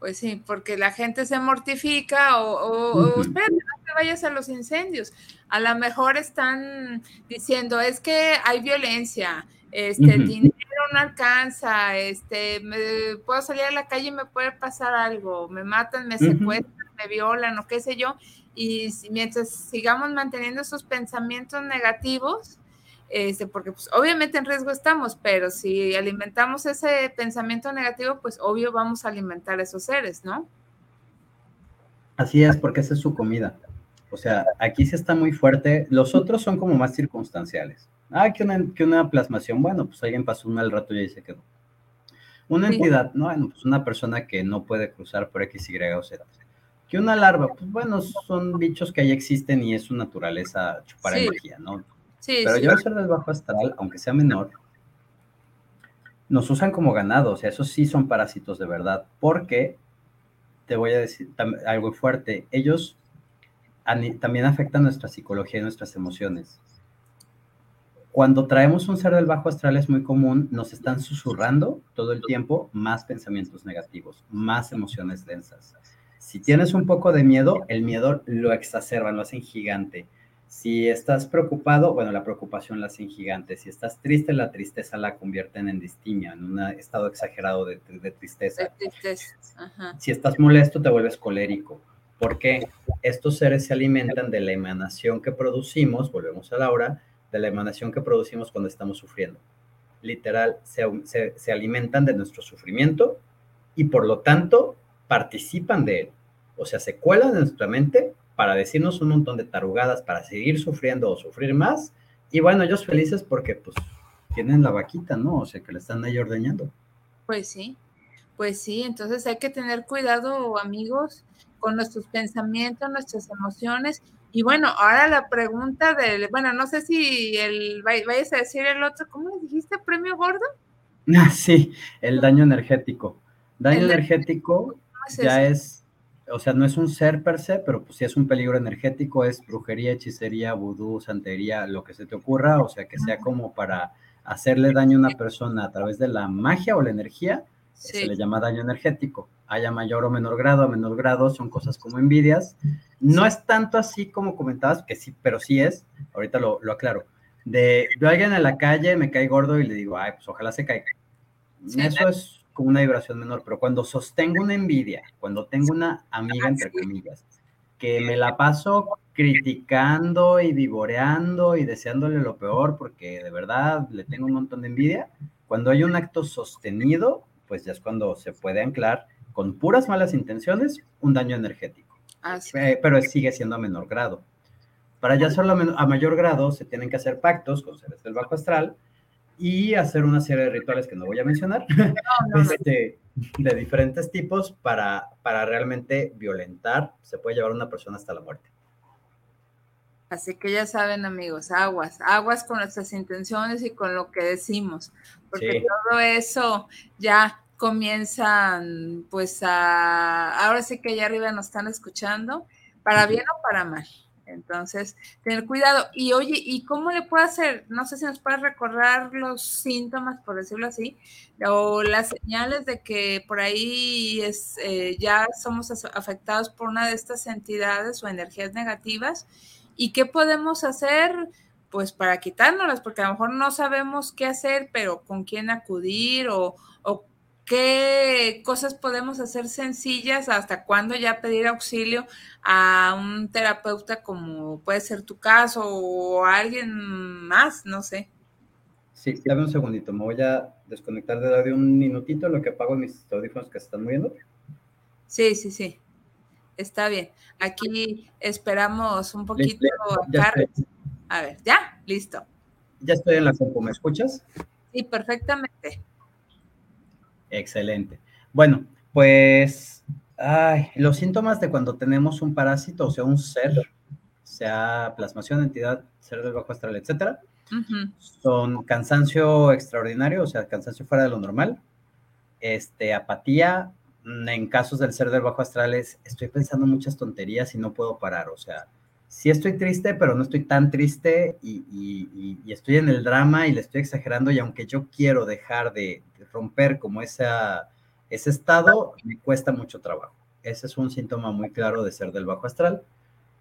Pues sí, porque la gente se mortifica o, o, no te vayas a los incendios. A lo mejor están diciendo, es que hay violencia, este, el dinero no alcanza, este, me, puedo salir a la calle y me puede pasar algo, me matan, me secuestran, me violan o qué sé yo, y mientras sigamos manteniendo esos pensamientos negativos, este, porque pues obviamente en riesgo estamos, pero si alimentamos ese pensamiento negativo, pues obvio vamos a alimentar a esos seres, ¿no? Así es, porque esa es su comida. O sea, aquí sí está muy fuerte. Los otros son como más circunstanciales. Ah, que una, que una plasmación, bueno, pues alguien pasó un mal rato y ahí se quedó. Una entidad, no, bueno, pues una persona que no puede cruzar por X, Y o Z. Que una larva, pues bueno, son bichos que ahí existen y es su naturaleza chupar energía, ¿no? Sí, Pero yo al ser del bajo astral, aunque sea menor, nos usan como ganado, o sea, esos sí son parásitos de verdad, porque te voy a decir algo fuerte, ellos también afectan nuestra psicología y nuestras emociones. Cuando traemos un ser del bajo astral es muy común, nos están susurrando todo el tiempo más pensamientos negativos, más emociones densas. Si tienes un poco de miedo, el miedo lo exacerban, lo hacen gigante. Si estás preocupado, bueno, la preocupación la hacen gigante. Si estás triste, la tristeza la convierten en distimia, en un estado exagerado de, tristeza. Si estás molesto, te vuelves colérico. ¿Por qué? Estos seres se alimentan de la emanación que producimos, volvemos a la hora, de la emanación que producimos cuando estamos sufriendo. Literal, se, se alimentan de nuestro sufrimiento y por lo tanto participan de él o sea, se cuelan en nuestra mente para decirnos un montón de tarugadas para seguir sufriendo o sufrir más. Y bueno, ellos felices porque pues tienen la vaquita, ¿no? O sea, que le están ahí ordeñando. Pues sí, pues sí, entonces hay que tener cuidado, amigos, con nuestros pensamientos, nuestras emociones. Y bueno, ahora la pregunta del, bueno, no sé si el, vayas a decir el otro, ¿cómo le dijiste? ¿Premio gordo? <laughs> Sí, el daño energético. Daño energético ya es o sea, no es un ser per se, pero pues sí es un peligro energético, es brujería, hechicería, vudú, santería, lo que se te ocurra, o sea, que sea como para hacerle daño a una persona a través de la magia o la energía, se le llama daño energético. Haya mayor o menor grado, a menor grado, son cosas como envidias. No es tanto así como comentabas, que sí, pero sí es, ahorita lo, lo aclaro. De yo a alguien en la calle me cae gordo y le digo, ay, pues ojalá se caiga. Eso es con una vibración menor, pero cuando sostengo una envidia, cuando tengo una amiga, entre comillas, que me la paso criticando y vivoreando y deseándole lo peor porque de verdad le tengo un montón de envidia, cuando hay un acto sostenido, pues ya es cuando se puede anclar con puras malas intenciones un daño energético. Eh, pero sigue siendo a menor grado. Para ya hacerlo a, a mayor grado, se tienen que hacer pactos con seres del bajo astral y hacer una serie de rituales que no voy a mencionar, <laughs> este, de diferentes tipos para, para realmente violentar, se puede llevar a una persona hasta la muerte. Así que ya saben, amigos, aguas, aguas con nuestras intenciones y con lo que decimos, porque todo eso ya comienzan, pues, a, ahora sí que allá arriba nos están escuchando, para bien o para mal. Entonces, tener cuidado. Y oye, ¿y cómo le puedo hacer? No sé si nos puedes recordar los síntomas, por decirlo así, o las señales de que por ahí es, eh, ya somos afectados por una de estas entidades o energías negativas. ¿Y qué podemos hacer? Pues para quitárnoslas, porque a lo mejor no sabemos qué hacer, pero con quién acudir o, o qué cosas podemos hacer sencillas, hasta cuándo ya pedir auxilio a un terapeuta como puede ser tu caso o a alguien más, no sé. Sí, dame un segundito, me voy a desconectar de de un minutito lo que apago mis audífonos que se están moviendo. Sí, sí, sí. Está bien. Aquí esperamos un poquito a. A ver, ¿ya? Listo. Ya estoy en la compu, ¿me escuchas? Sí, perfectamente. Excelente. Bueno, pues ay, los síntomas de cuando tenemos un parásito, o sea, un ser, sea plasmación, entidad, ser del bajo astral, etcétera, son cansancio extraordinario, o sea, cansancio fuera de lo normal, este, apatía, en casos del ser del bajo astral es, estoy pensando muchas tonterías y no puedo parar, o sea, sí estoy triste, pero no estoy tan triste y, estoy en el drama y le estoy exagerando y aunque yo quiero dejar de, romper como esa, ese estado, me cuesta mucho trabajo. Ese es un síntoma muy claro de ser del bajo astral.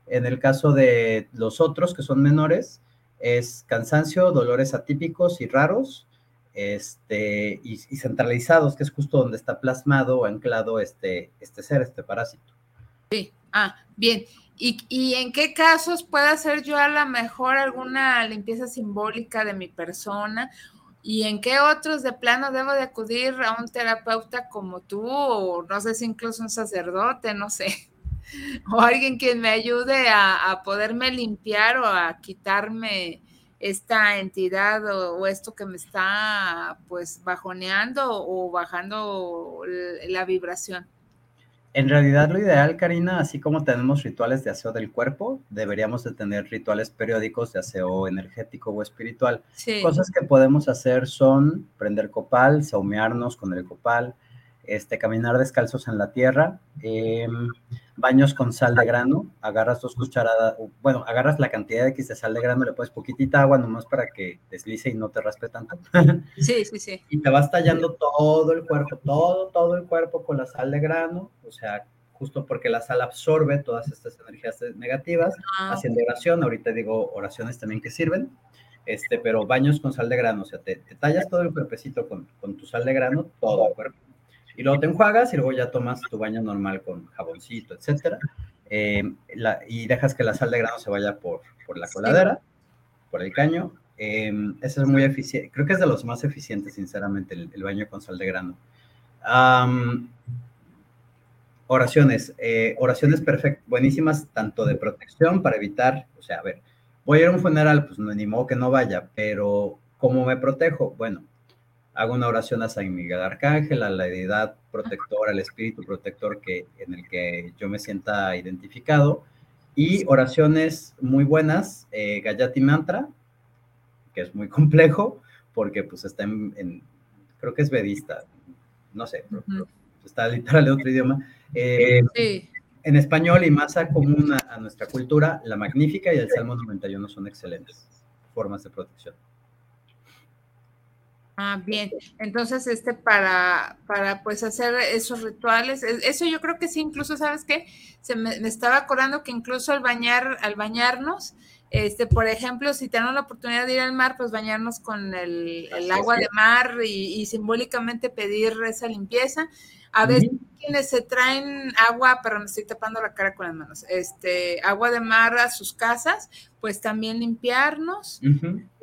En el caso de los otros que son menores, es cansancio, dolores atípicos y raros, este, y, centralizados, que es justo donde está plasmado o anclado este, este ser, este parásito. Sí, ah, bien. ¿Y, en qué casos puedo hacer yo a lo mejor alguna limpieza simbólica de mi persona? ¿Y en qué otros de plano debo de acudir a un terapeuta como tú o no sé si incluso un sacerdote, no sé? <laughs> O alguien que me ayude a, poderme limpiar o a quitarme esta entidad o, esto que me está pues bajoneando o bajando la vibración. En realidad lo ideal, Karina, así como tenemos rituales de aseo del cuerpo, deberíamos de tener rituales periódicos de aseo energético o espiritual. Cosas que podemos hacer son prender copal, saumearnos con el copal, este, caminar descalzos en la tierra, em, baños con sal de grano, agarras dos cucharadas, bueno, agarras la cantidad de X de sal de grano, le pones poquitita agua nomás para que deslice y no te raspe tanto. <laughs> Sí, sí, sí. Y te vas tallando todo el cuerpo, todo, todo el cuerpo con la sal de grano, o sea, justo porque la sal absorbe todas estas energías negativas, ah, haciendo oración, ahorita digo oraciones también que sirven, este, pero baños con sal de grano, o sea, te, tallas todo el cuerpecito con, con tu sal de grano, todo el cuerpo y luego te enjuagas y luego ya tomas tu baño normal con jaboncito, etcétera. Eh, y dejas que la sal de grano se vaya por, por la coladera, por el caño. Eh, ese es muy eficiente, creo que es de los más eficientes, sinceramente, el, baño con sal de grano. oraciones, eh, oraciones perfectas, buenísimas, tanto de protección para evitar, o sea, a ver, voy a ir a un funeral, pues no, ni modo que no vaya, pero ¿cómo me protejo? Bueno, hago una oración a San Miguel Arcángel, a la deidad protectora, al espíritu protector que, en el que yo me sienta identificado, y oraciones muy buenas, eh, Gayati Mantra, que es muy <laughs> complejo, porque pues está en, creo que es vedista, no sé, está literal en otro idioma. Eh, en español y más común a nuestra cultura, la Magnífica y el Salmo 91 son excelentes formas de protección. Ah, <laughs> bien. Entonces, este, para, para pues hacer esos rituales, e, eso yo creo que sí, incluso, ¿sabes qué? Se me, estaba acordando que incluso al bañar, al bañarnos, este, por ejemplo, si tenemos la oportunidad de ir al mar, pues bañarnos con el, agua de mar y, y, simbólicamente pedir esa limpieza. A veces quienes se traen agua, pero me estoy tapando la cara con las manos, este, agua de mar a sus casas, pues también limpiarnos.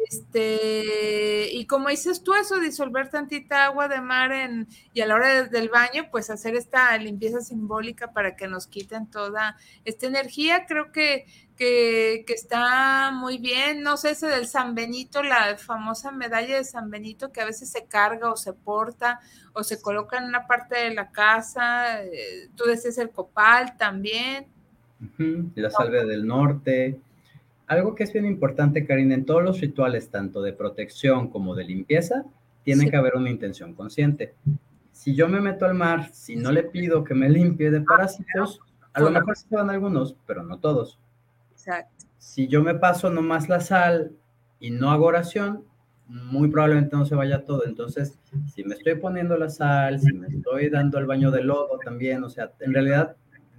Este, y como dices tú, eso, disolver tantita agua de mar en, y a la hora del baño, pues hacer esta limpieza simbólica para que nos quiten toda esta energía, creo que, está muy bien. No sé, ese del San Benito, la famosa medalla de San Benito que a veces se carga o se porta o se coloca en una parte de la casa. Eh, tú decías el copal también. La salve del norte algo que es bien importante, Karina, en todos los rituales, tanto de protección como de limpieza, tiene que haber una intención consciente. Si yo me meto al mar, si no le pido que me limpie de parásitos, a lo mejor se van algunos, pero no todos. Exacto. Si yo me paso nomás la sal y no hago oración, muy probablemente no se vaya todo. Entonces, si me estoy poniendo la sal, si me estoy dando el baño de lodo también, o sea, en realidad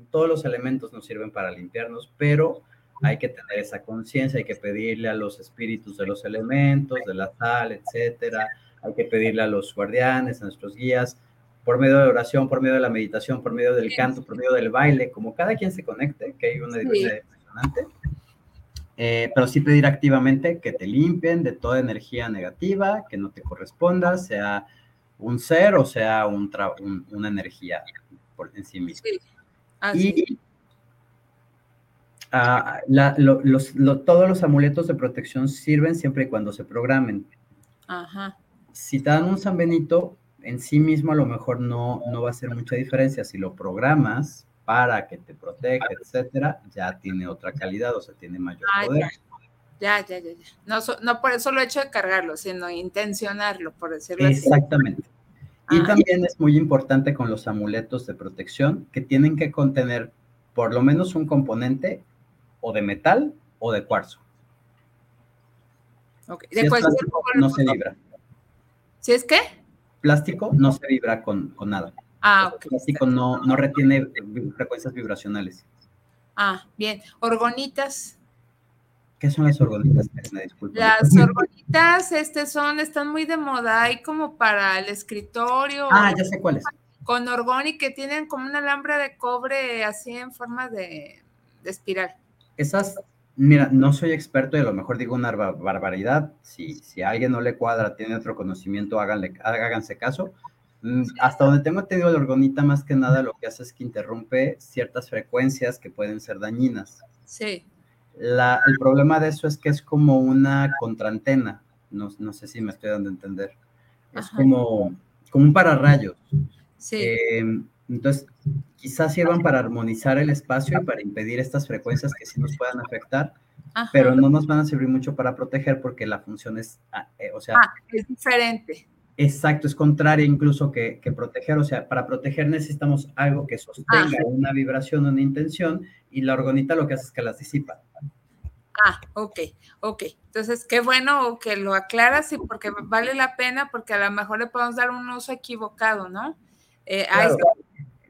todos los elementos nos sirven para limpiarnos, pero hay que tener esa conciencia, hay que pedirle a los espíritus de los elementos, de la sal, etcétera, hay que pedirle a los guardianes, a nuestros guías, por medio de oración, por medio de la meditación, por medio del canto, por medio del baile, como cada quien se conecte, que hay una diversidad impresionante. Eh, pero sí pedir activamente que te limpien de toda energía negativa, que no te corresponda, sea un ser o sea un una energía por en sí misma. y Ah, los, todos los amuletos de protección sirven siempre y cuando se programen. Ajá. Si te dan un San Benito, en sí mismo a lo mejor no, no va a hacer mucha diferencia. Si lo programas para que te proteja, etcétera, ya tiene otra calidad, o sea, tiene mayor ah, poder. Ya, ya, ya, ya. No, no por eso lo hecho de cargarlo, sino intencionarlo, por decirlo así. Exactamente. Y también es muy importante con los amuletos de protección que tienen que contener por lo menos un componente o de metal o de cuarzo. Okay. Si es plástico, no se vibra. ¿Si es qué? Plástico no se vibra con, con nada. Ah, ok. Plástico no, no retiene frecuencias vibracionales. Ah, bien. Orgonitas. ¿Qué son las orgonitas? Las orgonitas, este son, están muy de moda, hay como para el escritorio. Ah, ya sé cuáles. Con orgón y que tienen como una alambre de cobre así en forma de, espiral. Esas, mira, no soy experto y a lo mejor digo una barbaridad. Si, si a alguien no le cuadra, tiene otro conocimiento, háganle, háganse caso. Mm, hasta donde tengo entendido, la orgonita más que nada lo que hace es que interrumpe ciertas frecuencias que pueden ser dañinas. Sí el problema de eso es que es como una contraantena. No, no sé si me estoy dando a entender. Es como, como un pararrayos. Sí. Em, entonces, quizás sirvan para armonizar el espacio y para impedir estas frecuencias que sí nos puedan afectar, pero no nos van a servir mucho para proteger porque la función es, ah, eh, o sea... Ah, es diferente. Exacto, es contraria incluso que, proteger. O sea, para proteger necesitamos algo que sostenga una vibración, una intención, y la orgonita lo que hace es que las disipa. Ah, ok, ok. Entonces, qué bueno que lo aclaras y porque vale la pena, porque a lo mejor le podemos dar un uso equivocado, ¿no? Eh,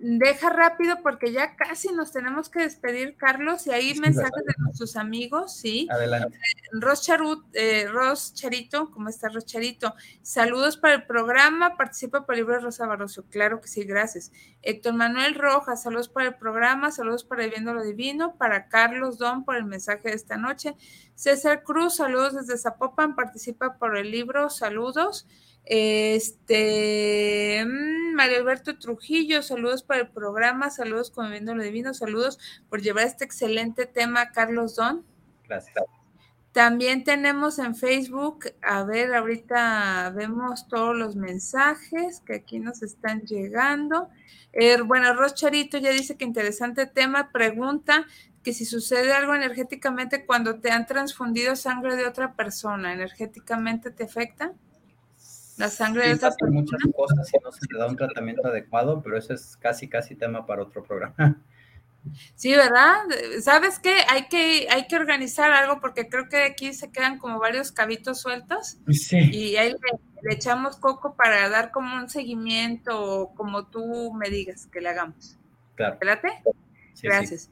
deja rápido porque ya casi nos tenemos que despedir, Carlos, y hay mensajes de nuestros amigos, ¿sí? Adelante. Ros, Charut, eh, Ros Charito, ¿cómo está Ros Charito? Saludos para el programa, participa por el libro de Rosa Barroso, claro que sí, gracias. Héctor Manuel Rojas, saludos para el programa, saludos para Viendo lo Divino, para Carlos Don por el mensaje de esta noche. César Cruz, saludos desde Zapopan, participa por el libro, saludos. Este, mm, Mario Alberto Trujillo, saludos para el programa, saludos Viendo lo Divino, saludos por llevar este excelente tema, Carlos Don. Gracias. También tenemos en Facebook, a ver, ahorita vemos todos los mensajes que aquí nos están llegando. Eh, bueno, Rocharito ya dice que interesante tema, pregunta que si sucede algo energéticamente cuando te han transfundido sangre de otra persona, ¿energéticamente te afecta? La sangre de muchas cosas si no se le da un <laughs> tratamiento adecuado, pero eso es casi, casi tema para otro programa. <laughs> Sí, ¿verdad? ¿Sabes qué? Hay que, hay que organizar algo porque creo que aquí se quedan como varios cabitos sueltos. Sí. Y ahí le, echamos coco para dar como un seguimiento, como tú me digas que le hagamos. Claro. ¿Espérate? Gracias.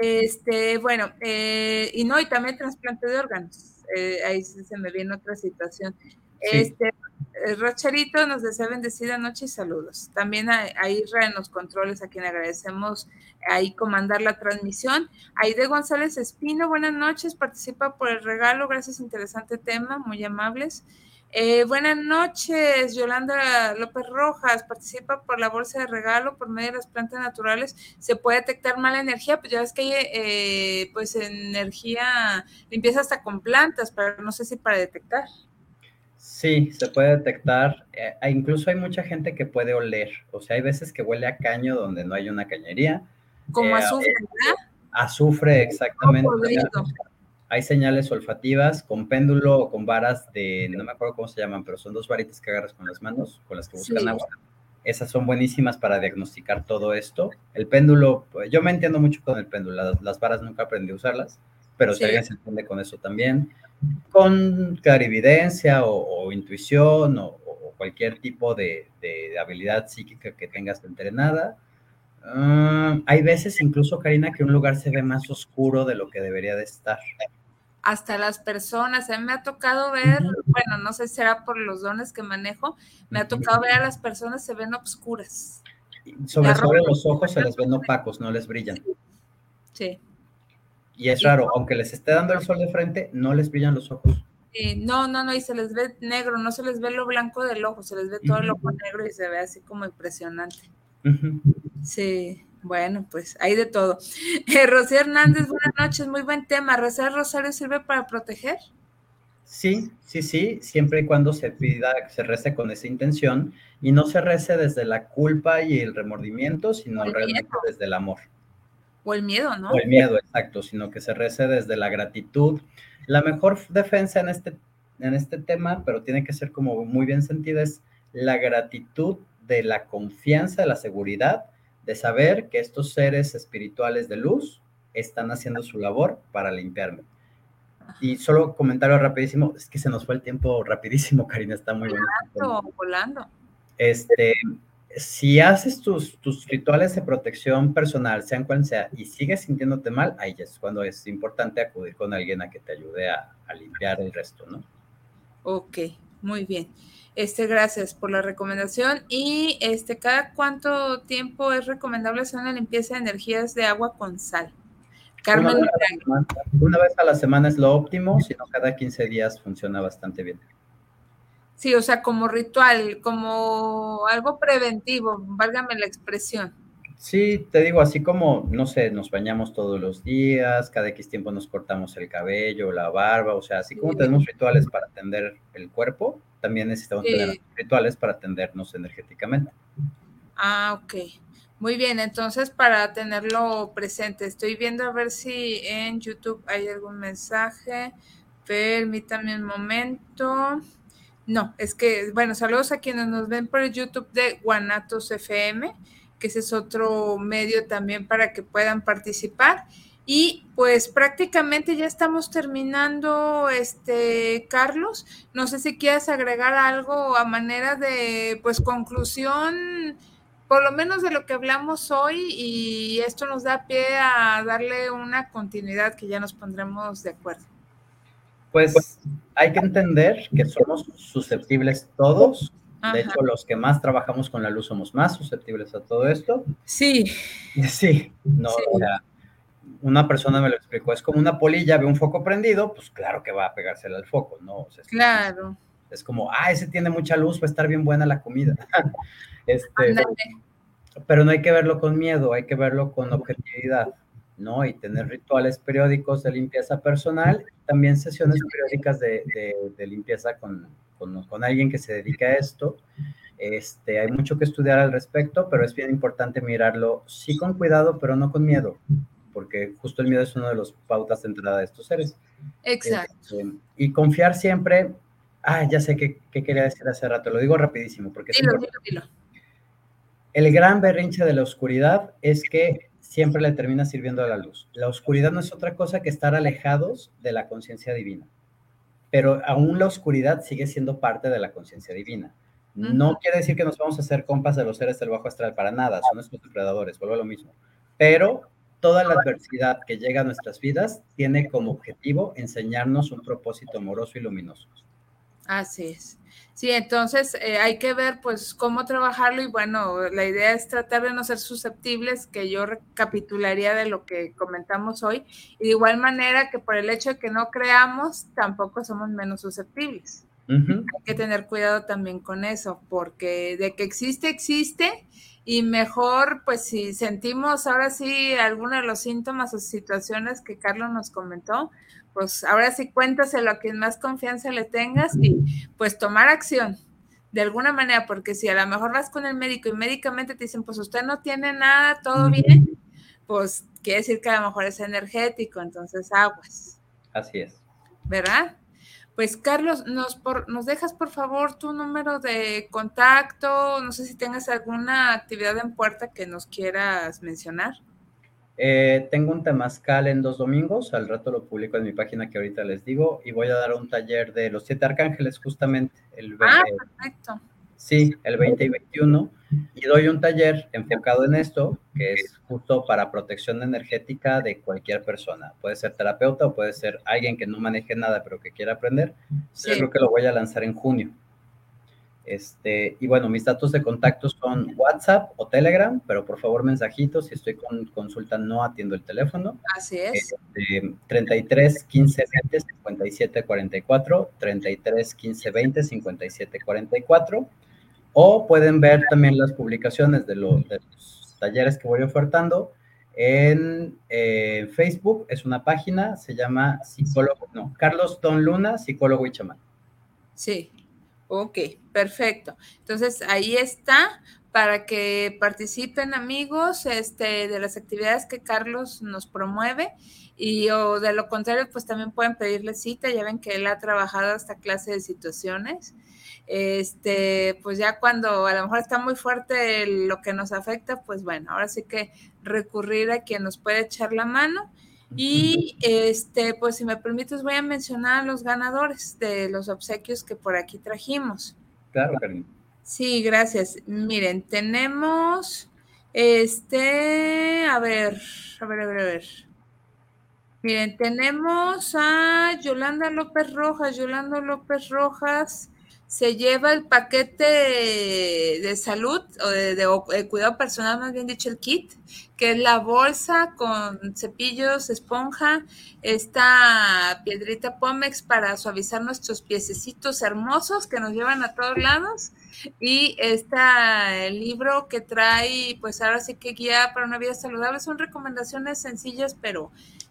Este, bueno, eh, y no, y también trasplante de órganos. Eh, ahí se me viene otra situación. Este, eh, Rocharito nos desea bendecida noche y saludos. También a, a Isra en los controles, a quien agradecemos ahí comandar la transmisión. Aide González Espino, buenas noches, participa por el regalo, gracias, interesante tema, muy amables. Eh, buenas noches, Yolanda López Rojas, participa por la bolsa de regalo por medio de las plantas naturales. Se puede detectar mala energía, pues ya ves que hay eh, pues energía limpieza hasta con plantas, pero no sé si para detectar. Sí, se puede detectar. Eh, incluso hay mucha gente que puede oler. O sea, hay veces que huele a caño donde no hay una cañería. Como eh, azufre, ¿verdad? Azufre, exactamente. hay señales olfativas con péndulo o con varas de, no me acuerdo cómo se llaman, pero son dos varitas que agarras con las manos, con las que buscan agua. Esas son buenísimas para diagnosticar todo esto. El péndulo, yo me entiendo mucho con el péndulo, las, varas nunca aprendí a usarlas, pero si alguien se entiende con eso también con clarividencia o, intuición o, cualquier tipo de, habilidad psíquica que tengas entrenada. Ah, hay veces incluso, Karina, que un lugar se ve más oscuro de lo que debería de estar. Hasta las personas, a mí me ha tocado ver, bueno, no sé si será por los dones que manejo, me ha tocado ver a las personas se ven oscuras. Sobre, sobre los ojos se les ven <laughs> opacos, no les brillan. sí. Y es raro, aunque les esté dando el sol de frente, no les brillan los ojos. no, no, no, y se les ve negro, no se les ve lo blanco del ojo, se les ve todo el ojo negro y se ve así como impresionante. Sí. Bueno, pues hay de todo. <laughs> Eh, Rocío Hernández, buenas noches, muy buen tema. ¿Rezar rosario sirve para proteger? Sí, sí, sí, siempre y cuando se pida, se rece con esa intención y no se rece desde la culpa y el remordimiento, sino realmente desde el amor. O el miedo, ¿no? O el miedo, exacto, sino que se rece desde la gratitud. La mejor defensa en este, en este tema, pero tiene que ser como muy bien sentida, es la gratitud de la confianza, de la seguridad, de saber que estos seres espirituales de luz están haciendo su labor para limpiarme. Y solo comentario rapidísimo, es que se nos fue el tiempo rapidísimo, Karina, está muy volando, Volando. Este, si haces tus, tus rituales de protección personal, sean cual sea, y sigues sintiéndote mal, ahí es cuando es importante acudir con alguien a que te ayude a, a limpiar el resto, ¿no? Ok, muy bien. Este, gracias por la recomendación. Y este, ¿cada cuánto tiempo es recomendable hacer una limpieza de energías de agua con sal? Carmen. Una vez, una vez a la semana es lo óptimo, sino cada 15 días funciona bastante bien. Sí, o sea, como ritual, como algo preventivo, válgame la expresión. Sí, te digo, así como, no sé, nos bañamos todos los días, cada X tiempo nos cortamos el cabello, la barba, o sea, así como tenemos rituales para atender el cuerpo, también necesitamos tener rituales para atendernos energéticamente. Ah, ok. Muy bien, entonces para tenerlo presente, estoy viendo a ver si en YouTube hay algún mensaje. Permítame un momento. No, es que, bueno, saludos a quienes nos ven por el YouTube de Guanatos FM, que ese es otro medio también para que puedan participar. Y pues prácticamente ya estamos terminando, este, Carlos. No sé si quieres agregar algo a manera de, pues, conclusión, por lo menos de lo que hablamos hoy, y esto nos da pie a darle una continuidad que ya nos pondremos de acuerdo. Pues hay que entender que somos susceptibles todos. De hecho, los que más trabajamos con la luz somos más susceptibles a todo esto. Sí. <laughs> Sí, no, O sea, una persona me lo explicó, es como una polilla, ve un foco prendido, pues claro que va a pegársela al foco, ¿no? claro. Es como, ah, ese tiene mucha luz, va a estar bien buena la comida. <laughs> este, pero no hay que verlo con miedo, hay que verlo con objetividad. ¿no? Y tener rituales periódicos de limpieza personal, también sesiones periódicas de, de, limpieza con, con, con, alguien que se dedica a esto. Este, hay mucho que estudiar al respecto, pero es bien importante mirarlo, sí con cuidado, pero no con miedo, porque justo el miedo es una de las pautas de entrada de estos seres. Exacto. Este, y confiar siempre, ah, ya sé qué, qué, quería decir hace rato, lo digo rapidísimo, porque... Dilo, dilo, dilo. El gran berrinche de la oscuridad es que siempre le termina sirviendo a la luz. La oscuridad no es otra cosa que estar alejados de la conciencia divina, pero aún la oscuridad sigue siendo parte de la conciencia divina. No quiere decir que nos vamos a hacer compas de los seres del bajo astral para nada, son nuestros depredadores, vuelvo a lo mismo. Pero toda la adversidad que llega a nuestras vidas tiene como objetivo enseñarnos un propósito amoroso y luminoso. Así es. Sí, entonces eh, hay que ver pues cómo trabajarlo y bueno, la idea es tratar de no ser susceptibles, que yo recapitularía de lo que comentamos hoy, y de igual manera que por el hecho de que no creamos, tampoco somos menos susceptibles. Hay que tener cuidado también con eso, porque de que existe, existe, y mejor pues si sentimos ahora sí algunos de los síntomas o situaciones que Carlos nos comentó, pues ahora sí cuéntaselo a quien más confianza le tengas y pues tomar acción de alguna manera, porque si a lo mejor vas con el médico y médicamente te dicen, pues usted no tiene nada, todo bien, pues quiere decir que a lo mejor es energético, entonces aguas. Así es. ¿Verdad? Pues Carlos, nos, por, nos dejas por favor tu número de contacto, no sé si tengas alguna actividad en puerta que nos quieras mencionar. Eh, tengo un temazcal en dos domingos, al rato lo publico en mi página que ahorita les digo, y voy a dar un taller de los siete arcángeles justamente el 20, Ah, perfecto. Sí, el 20 y 21, y doy un taller enfocado en esto, que es justo para protección energética de cualquier persona. Puede ser terapeuta o puede ser alguien que no maneje nada pero que quiera aprender. Yo creo que lo voy a lanzar en junio. Este, y bueno, mis datos de contacto son WhatsApp o Telegram, pero por favor mensajitos, si estoy con consulta no atiendo el teléfono. Así es. Este, 33 15 20 57 44, 33 15 20 57 44, o pueden ver también las publicaciones de, los talleres que voy ofertando. En eh, Facebook es una página, se llama psicólogo, no, Carlos Don Luna, psicólogo y chamán. Sí, ok, perfecto. Entonces ahí está para que participen amigos este, de las actividades que Carlos nos promueve y o de lo contrario pues también pueden pedirle cita, ya ven que él ha trabajado esta clase de situaciones. Este, pues ya cuando a lo mejor está muy fuerte lo que nos afecta, pues bueno, ahora sí que recurrir a quien nos puede echar la mano. Y este, pues si me permites, voy a mencionar a los ganadores de los obsequios que por aquí trajimos. Claro, Karim. Sí, gracias. Miren, tenemos este, a ver, a ver, a ver, a ver. Miren, tenemos a Yolanda López Rojas. Yolanda López Rojas se lleva el paquete de salud o de, cuidado personal, más bien dicho, el kit, que es la bolsa con cepillos, esponja, esta piedrita Pomex para suavizar nuestros piececitos hermosos que nos llevan a todos lados y está el libro que trae, pues ahora sí que guía para una vida saludable. Son recomendaciones sencillas, pero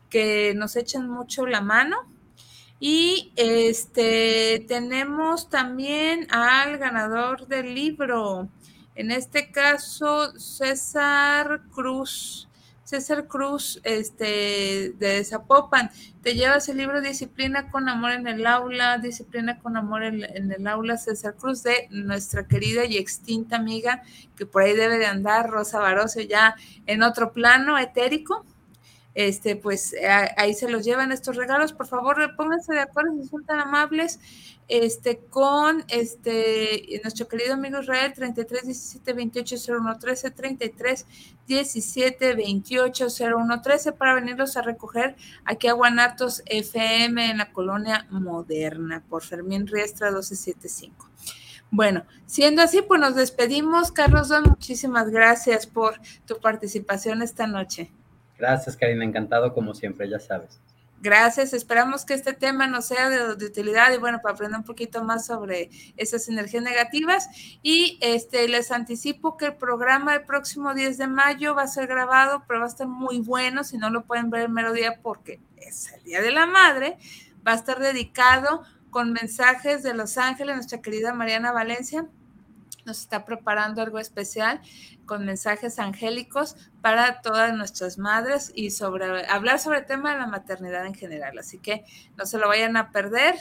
que nos echan mucho la mano y este tenemos también al ganador del libro, en este caso César Cruz. César Cruz, este, de Zapopan, te llevas el libro Disciplina con Amor en el Aula, Disciplina con Amor en, el Aula, César Cruz, de nuestra querida y extinta amiga, que por ahí debe de andar, Rosa Baroso, ya en otro plano etérico, este, pues ahí se los llevan estos regalos. Por favor, pónganse de acuerdo si son tan amables, este, con este, nuestro querido amigo Israel, 33 17 28 01 13, 33 17 28 01 13, para venirlos a recoger aquí a Guanatos FM en la colonia moderna, por Fermín Riestra 1275. Bueno, siendo así, pues nos despedimos. Carlos Don, muchísimas gracias por tu participación esta noche. Gracias, Karina, encantado como siempre, ya sabes. Gracias, esperamos que este tema nos sea de, utilidad y bueno, para aprender un poquito más sobre esas energías negativas. Y este les anticipo que el programa el próximo 10 de mayo va a ser grabado, pero va a estar muy bueno, si no lo pueden ver el mero día porque es el Día de la Madre, va a estar dedicado con mensajes de Los Ángeles, nuestra querida Mariana Valencia, nos está preparando algo especial con mensajes angélicos para todas nuestras madres y sobre hablar sobre el tema de la maternidad en general. Así que no se lo vayan a perder.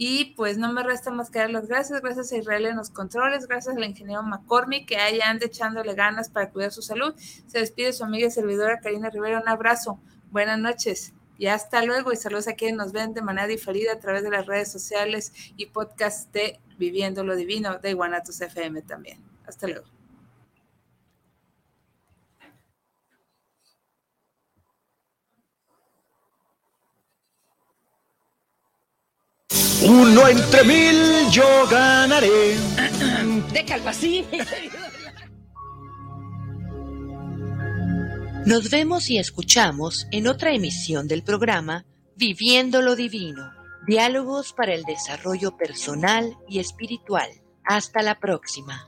Y pues no me resta más que dar las gracias. Gracias a Israel en los controles, gracias al ingeniero McCormick que ahí anda echándole ganas para cuidar su salud. Se despide su amiga y servidora Karina Rivera. Un abrazo. Buenas noches. Y hasta luego y saludos a quienes nos ven de manera diferida a través de las redes sociales y podcast de Viviendo lo Divino de Guanatos FM también. Hasta luego. Uno entre mil yo ganaré. De así. <laughs> Nos vemos y escuchamos en otra emisión del programa Viviendo lo Divino, diálogos para el desarrollo personal y espiritual. Hasta la próxima.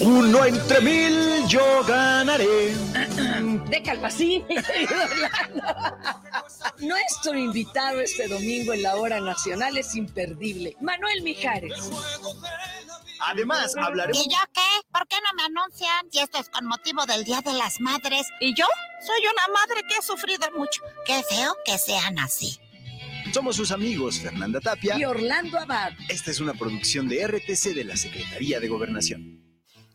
Uno entre mil yo ganaré. <clears throat> De Calvasín. <laughs> Nuestro invitado este domingo en la hora nacional es imperdible. Manuel Mijares. Además, hablaremos. ¿Y yo qué? ¿Por qué no me anuncian? Si esto es con motivo del Día de las Madres. ¿Y yo? Soy una madre que ha sufrido mucho. Qué feo que sean así. Somos sus amigos Fernanda Tapia y Orlando Abad. Esta es una producción de RTC de la Secretaría de Gobernación.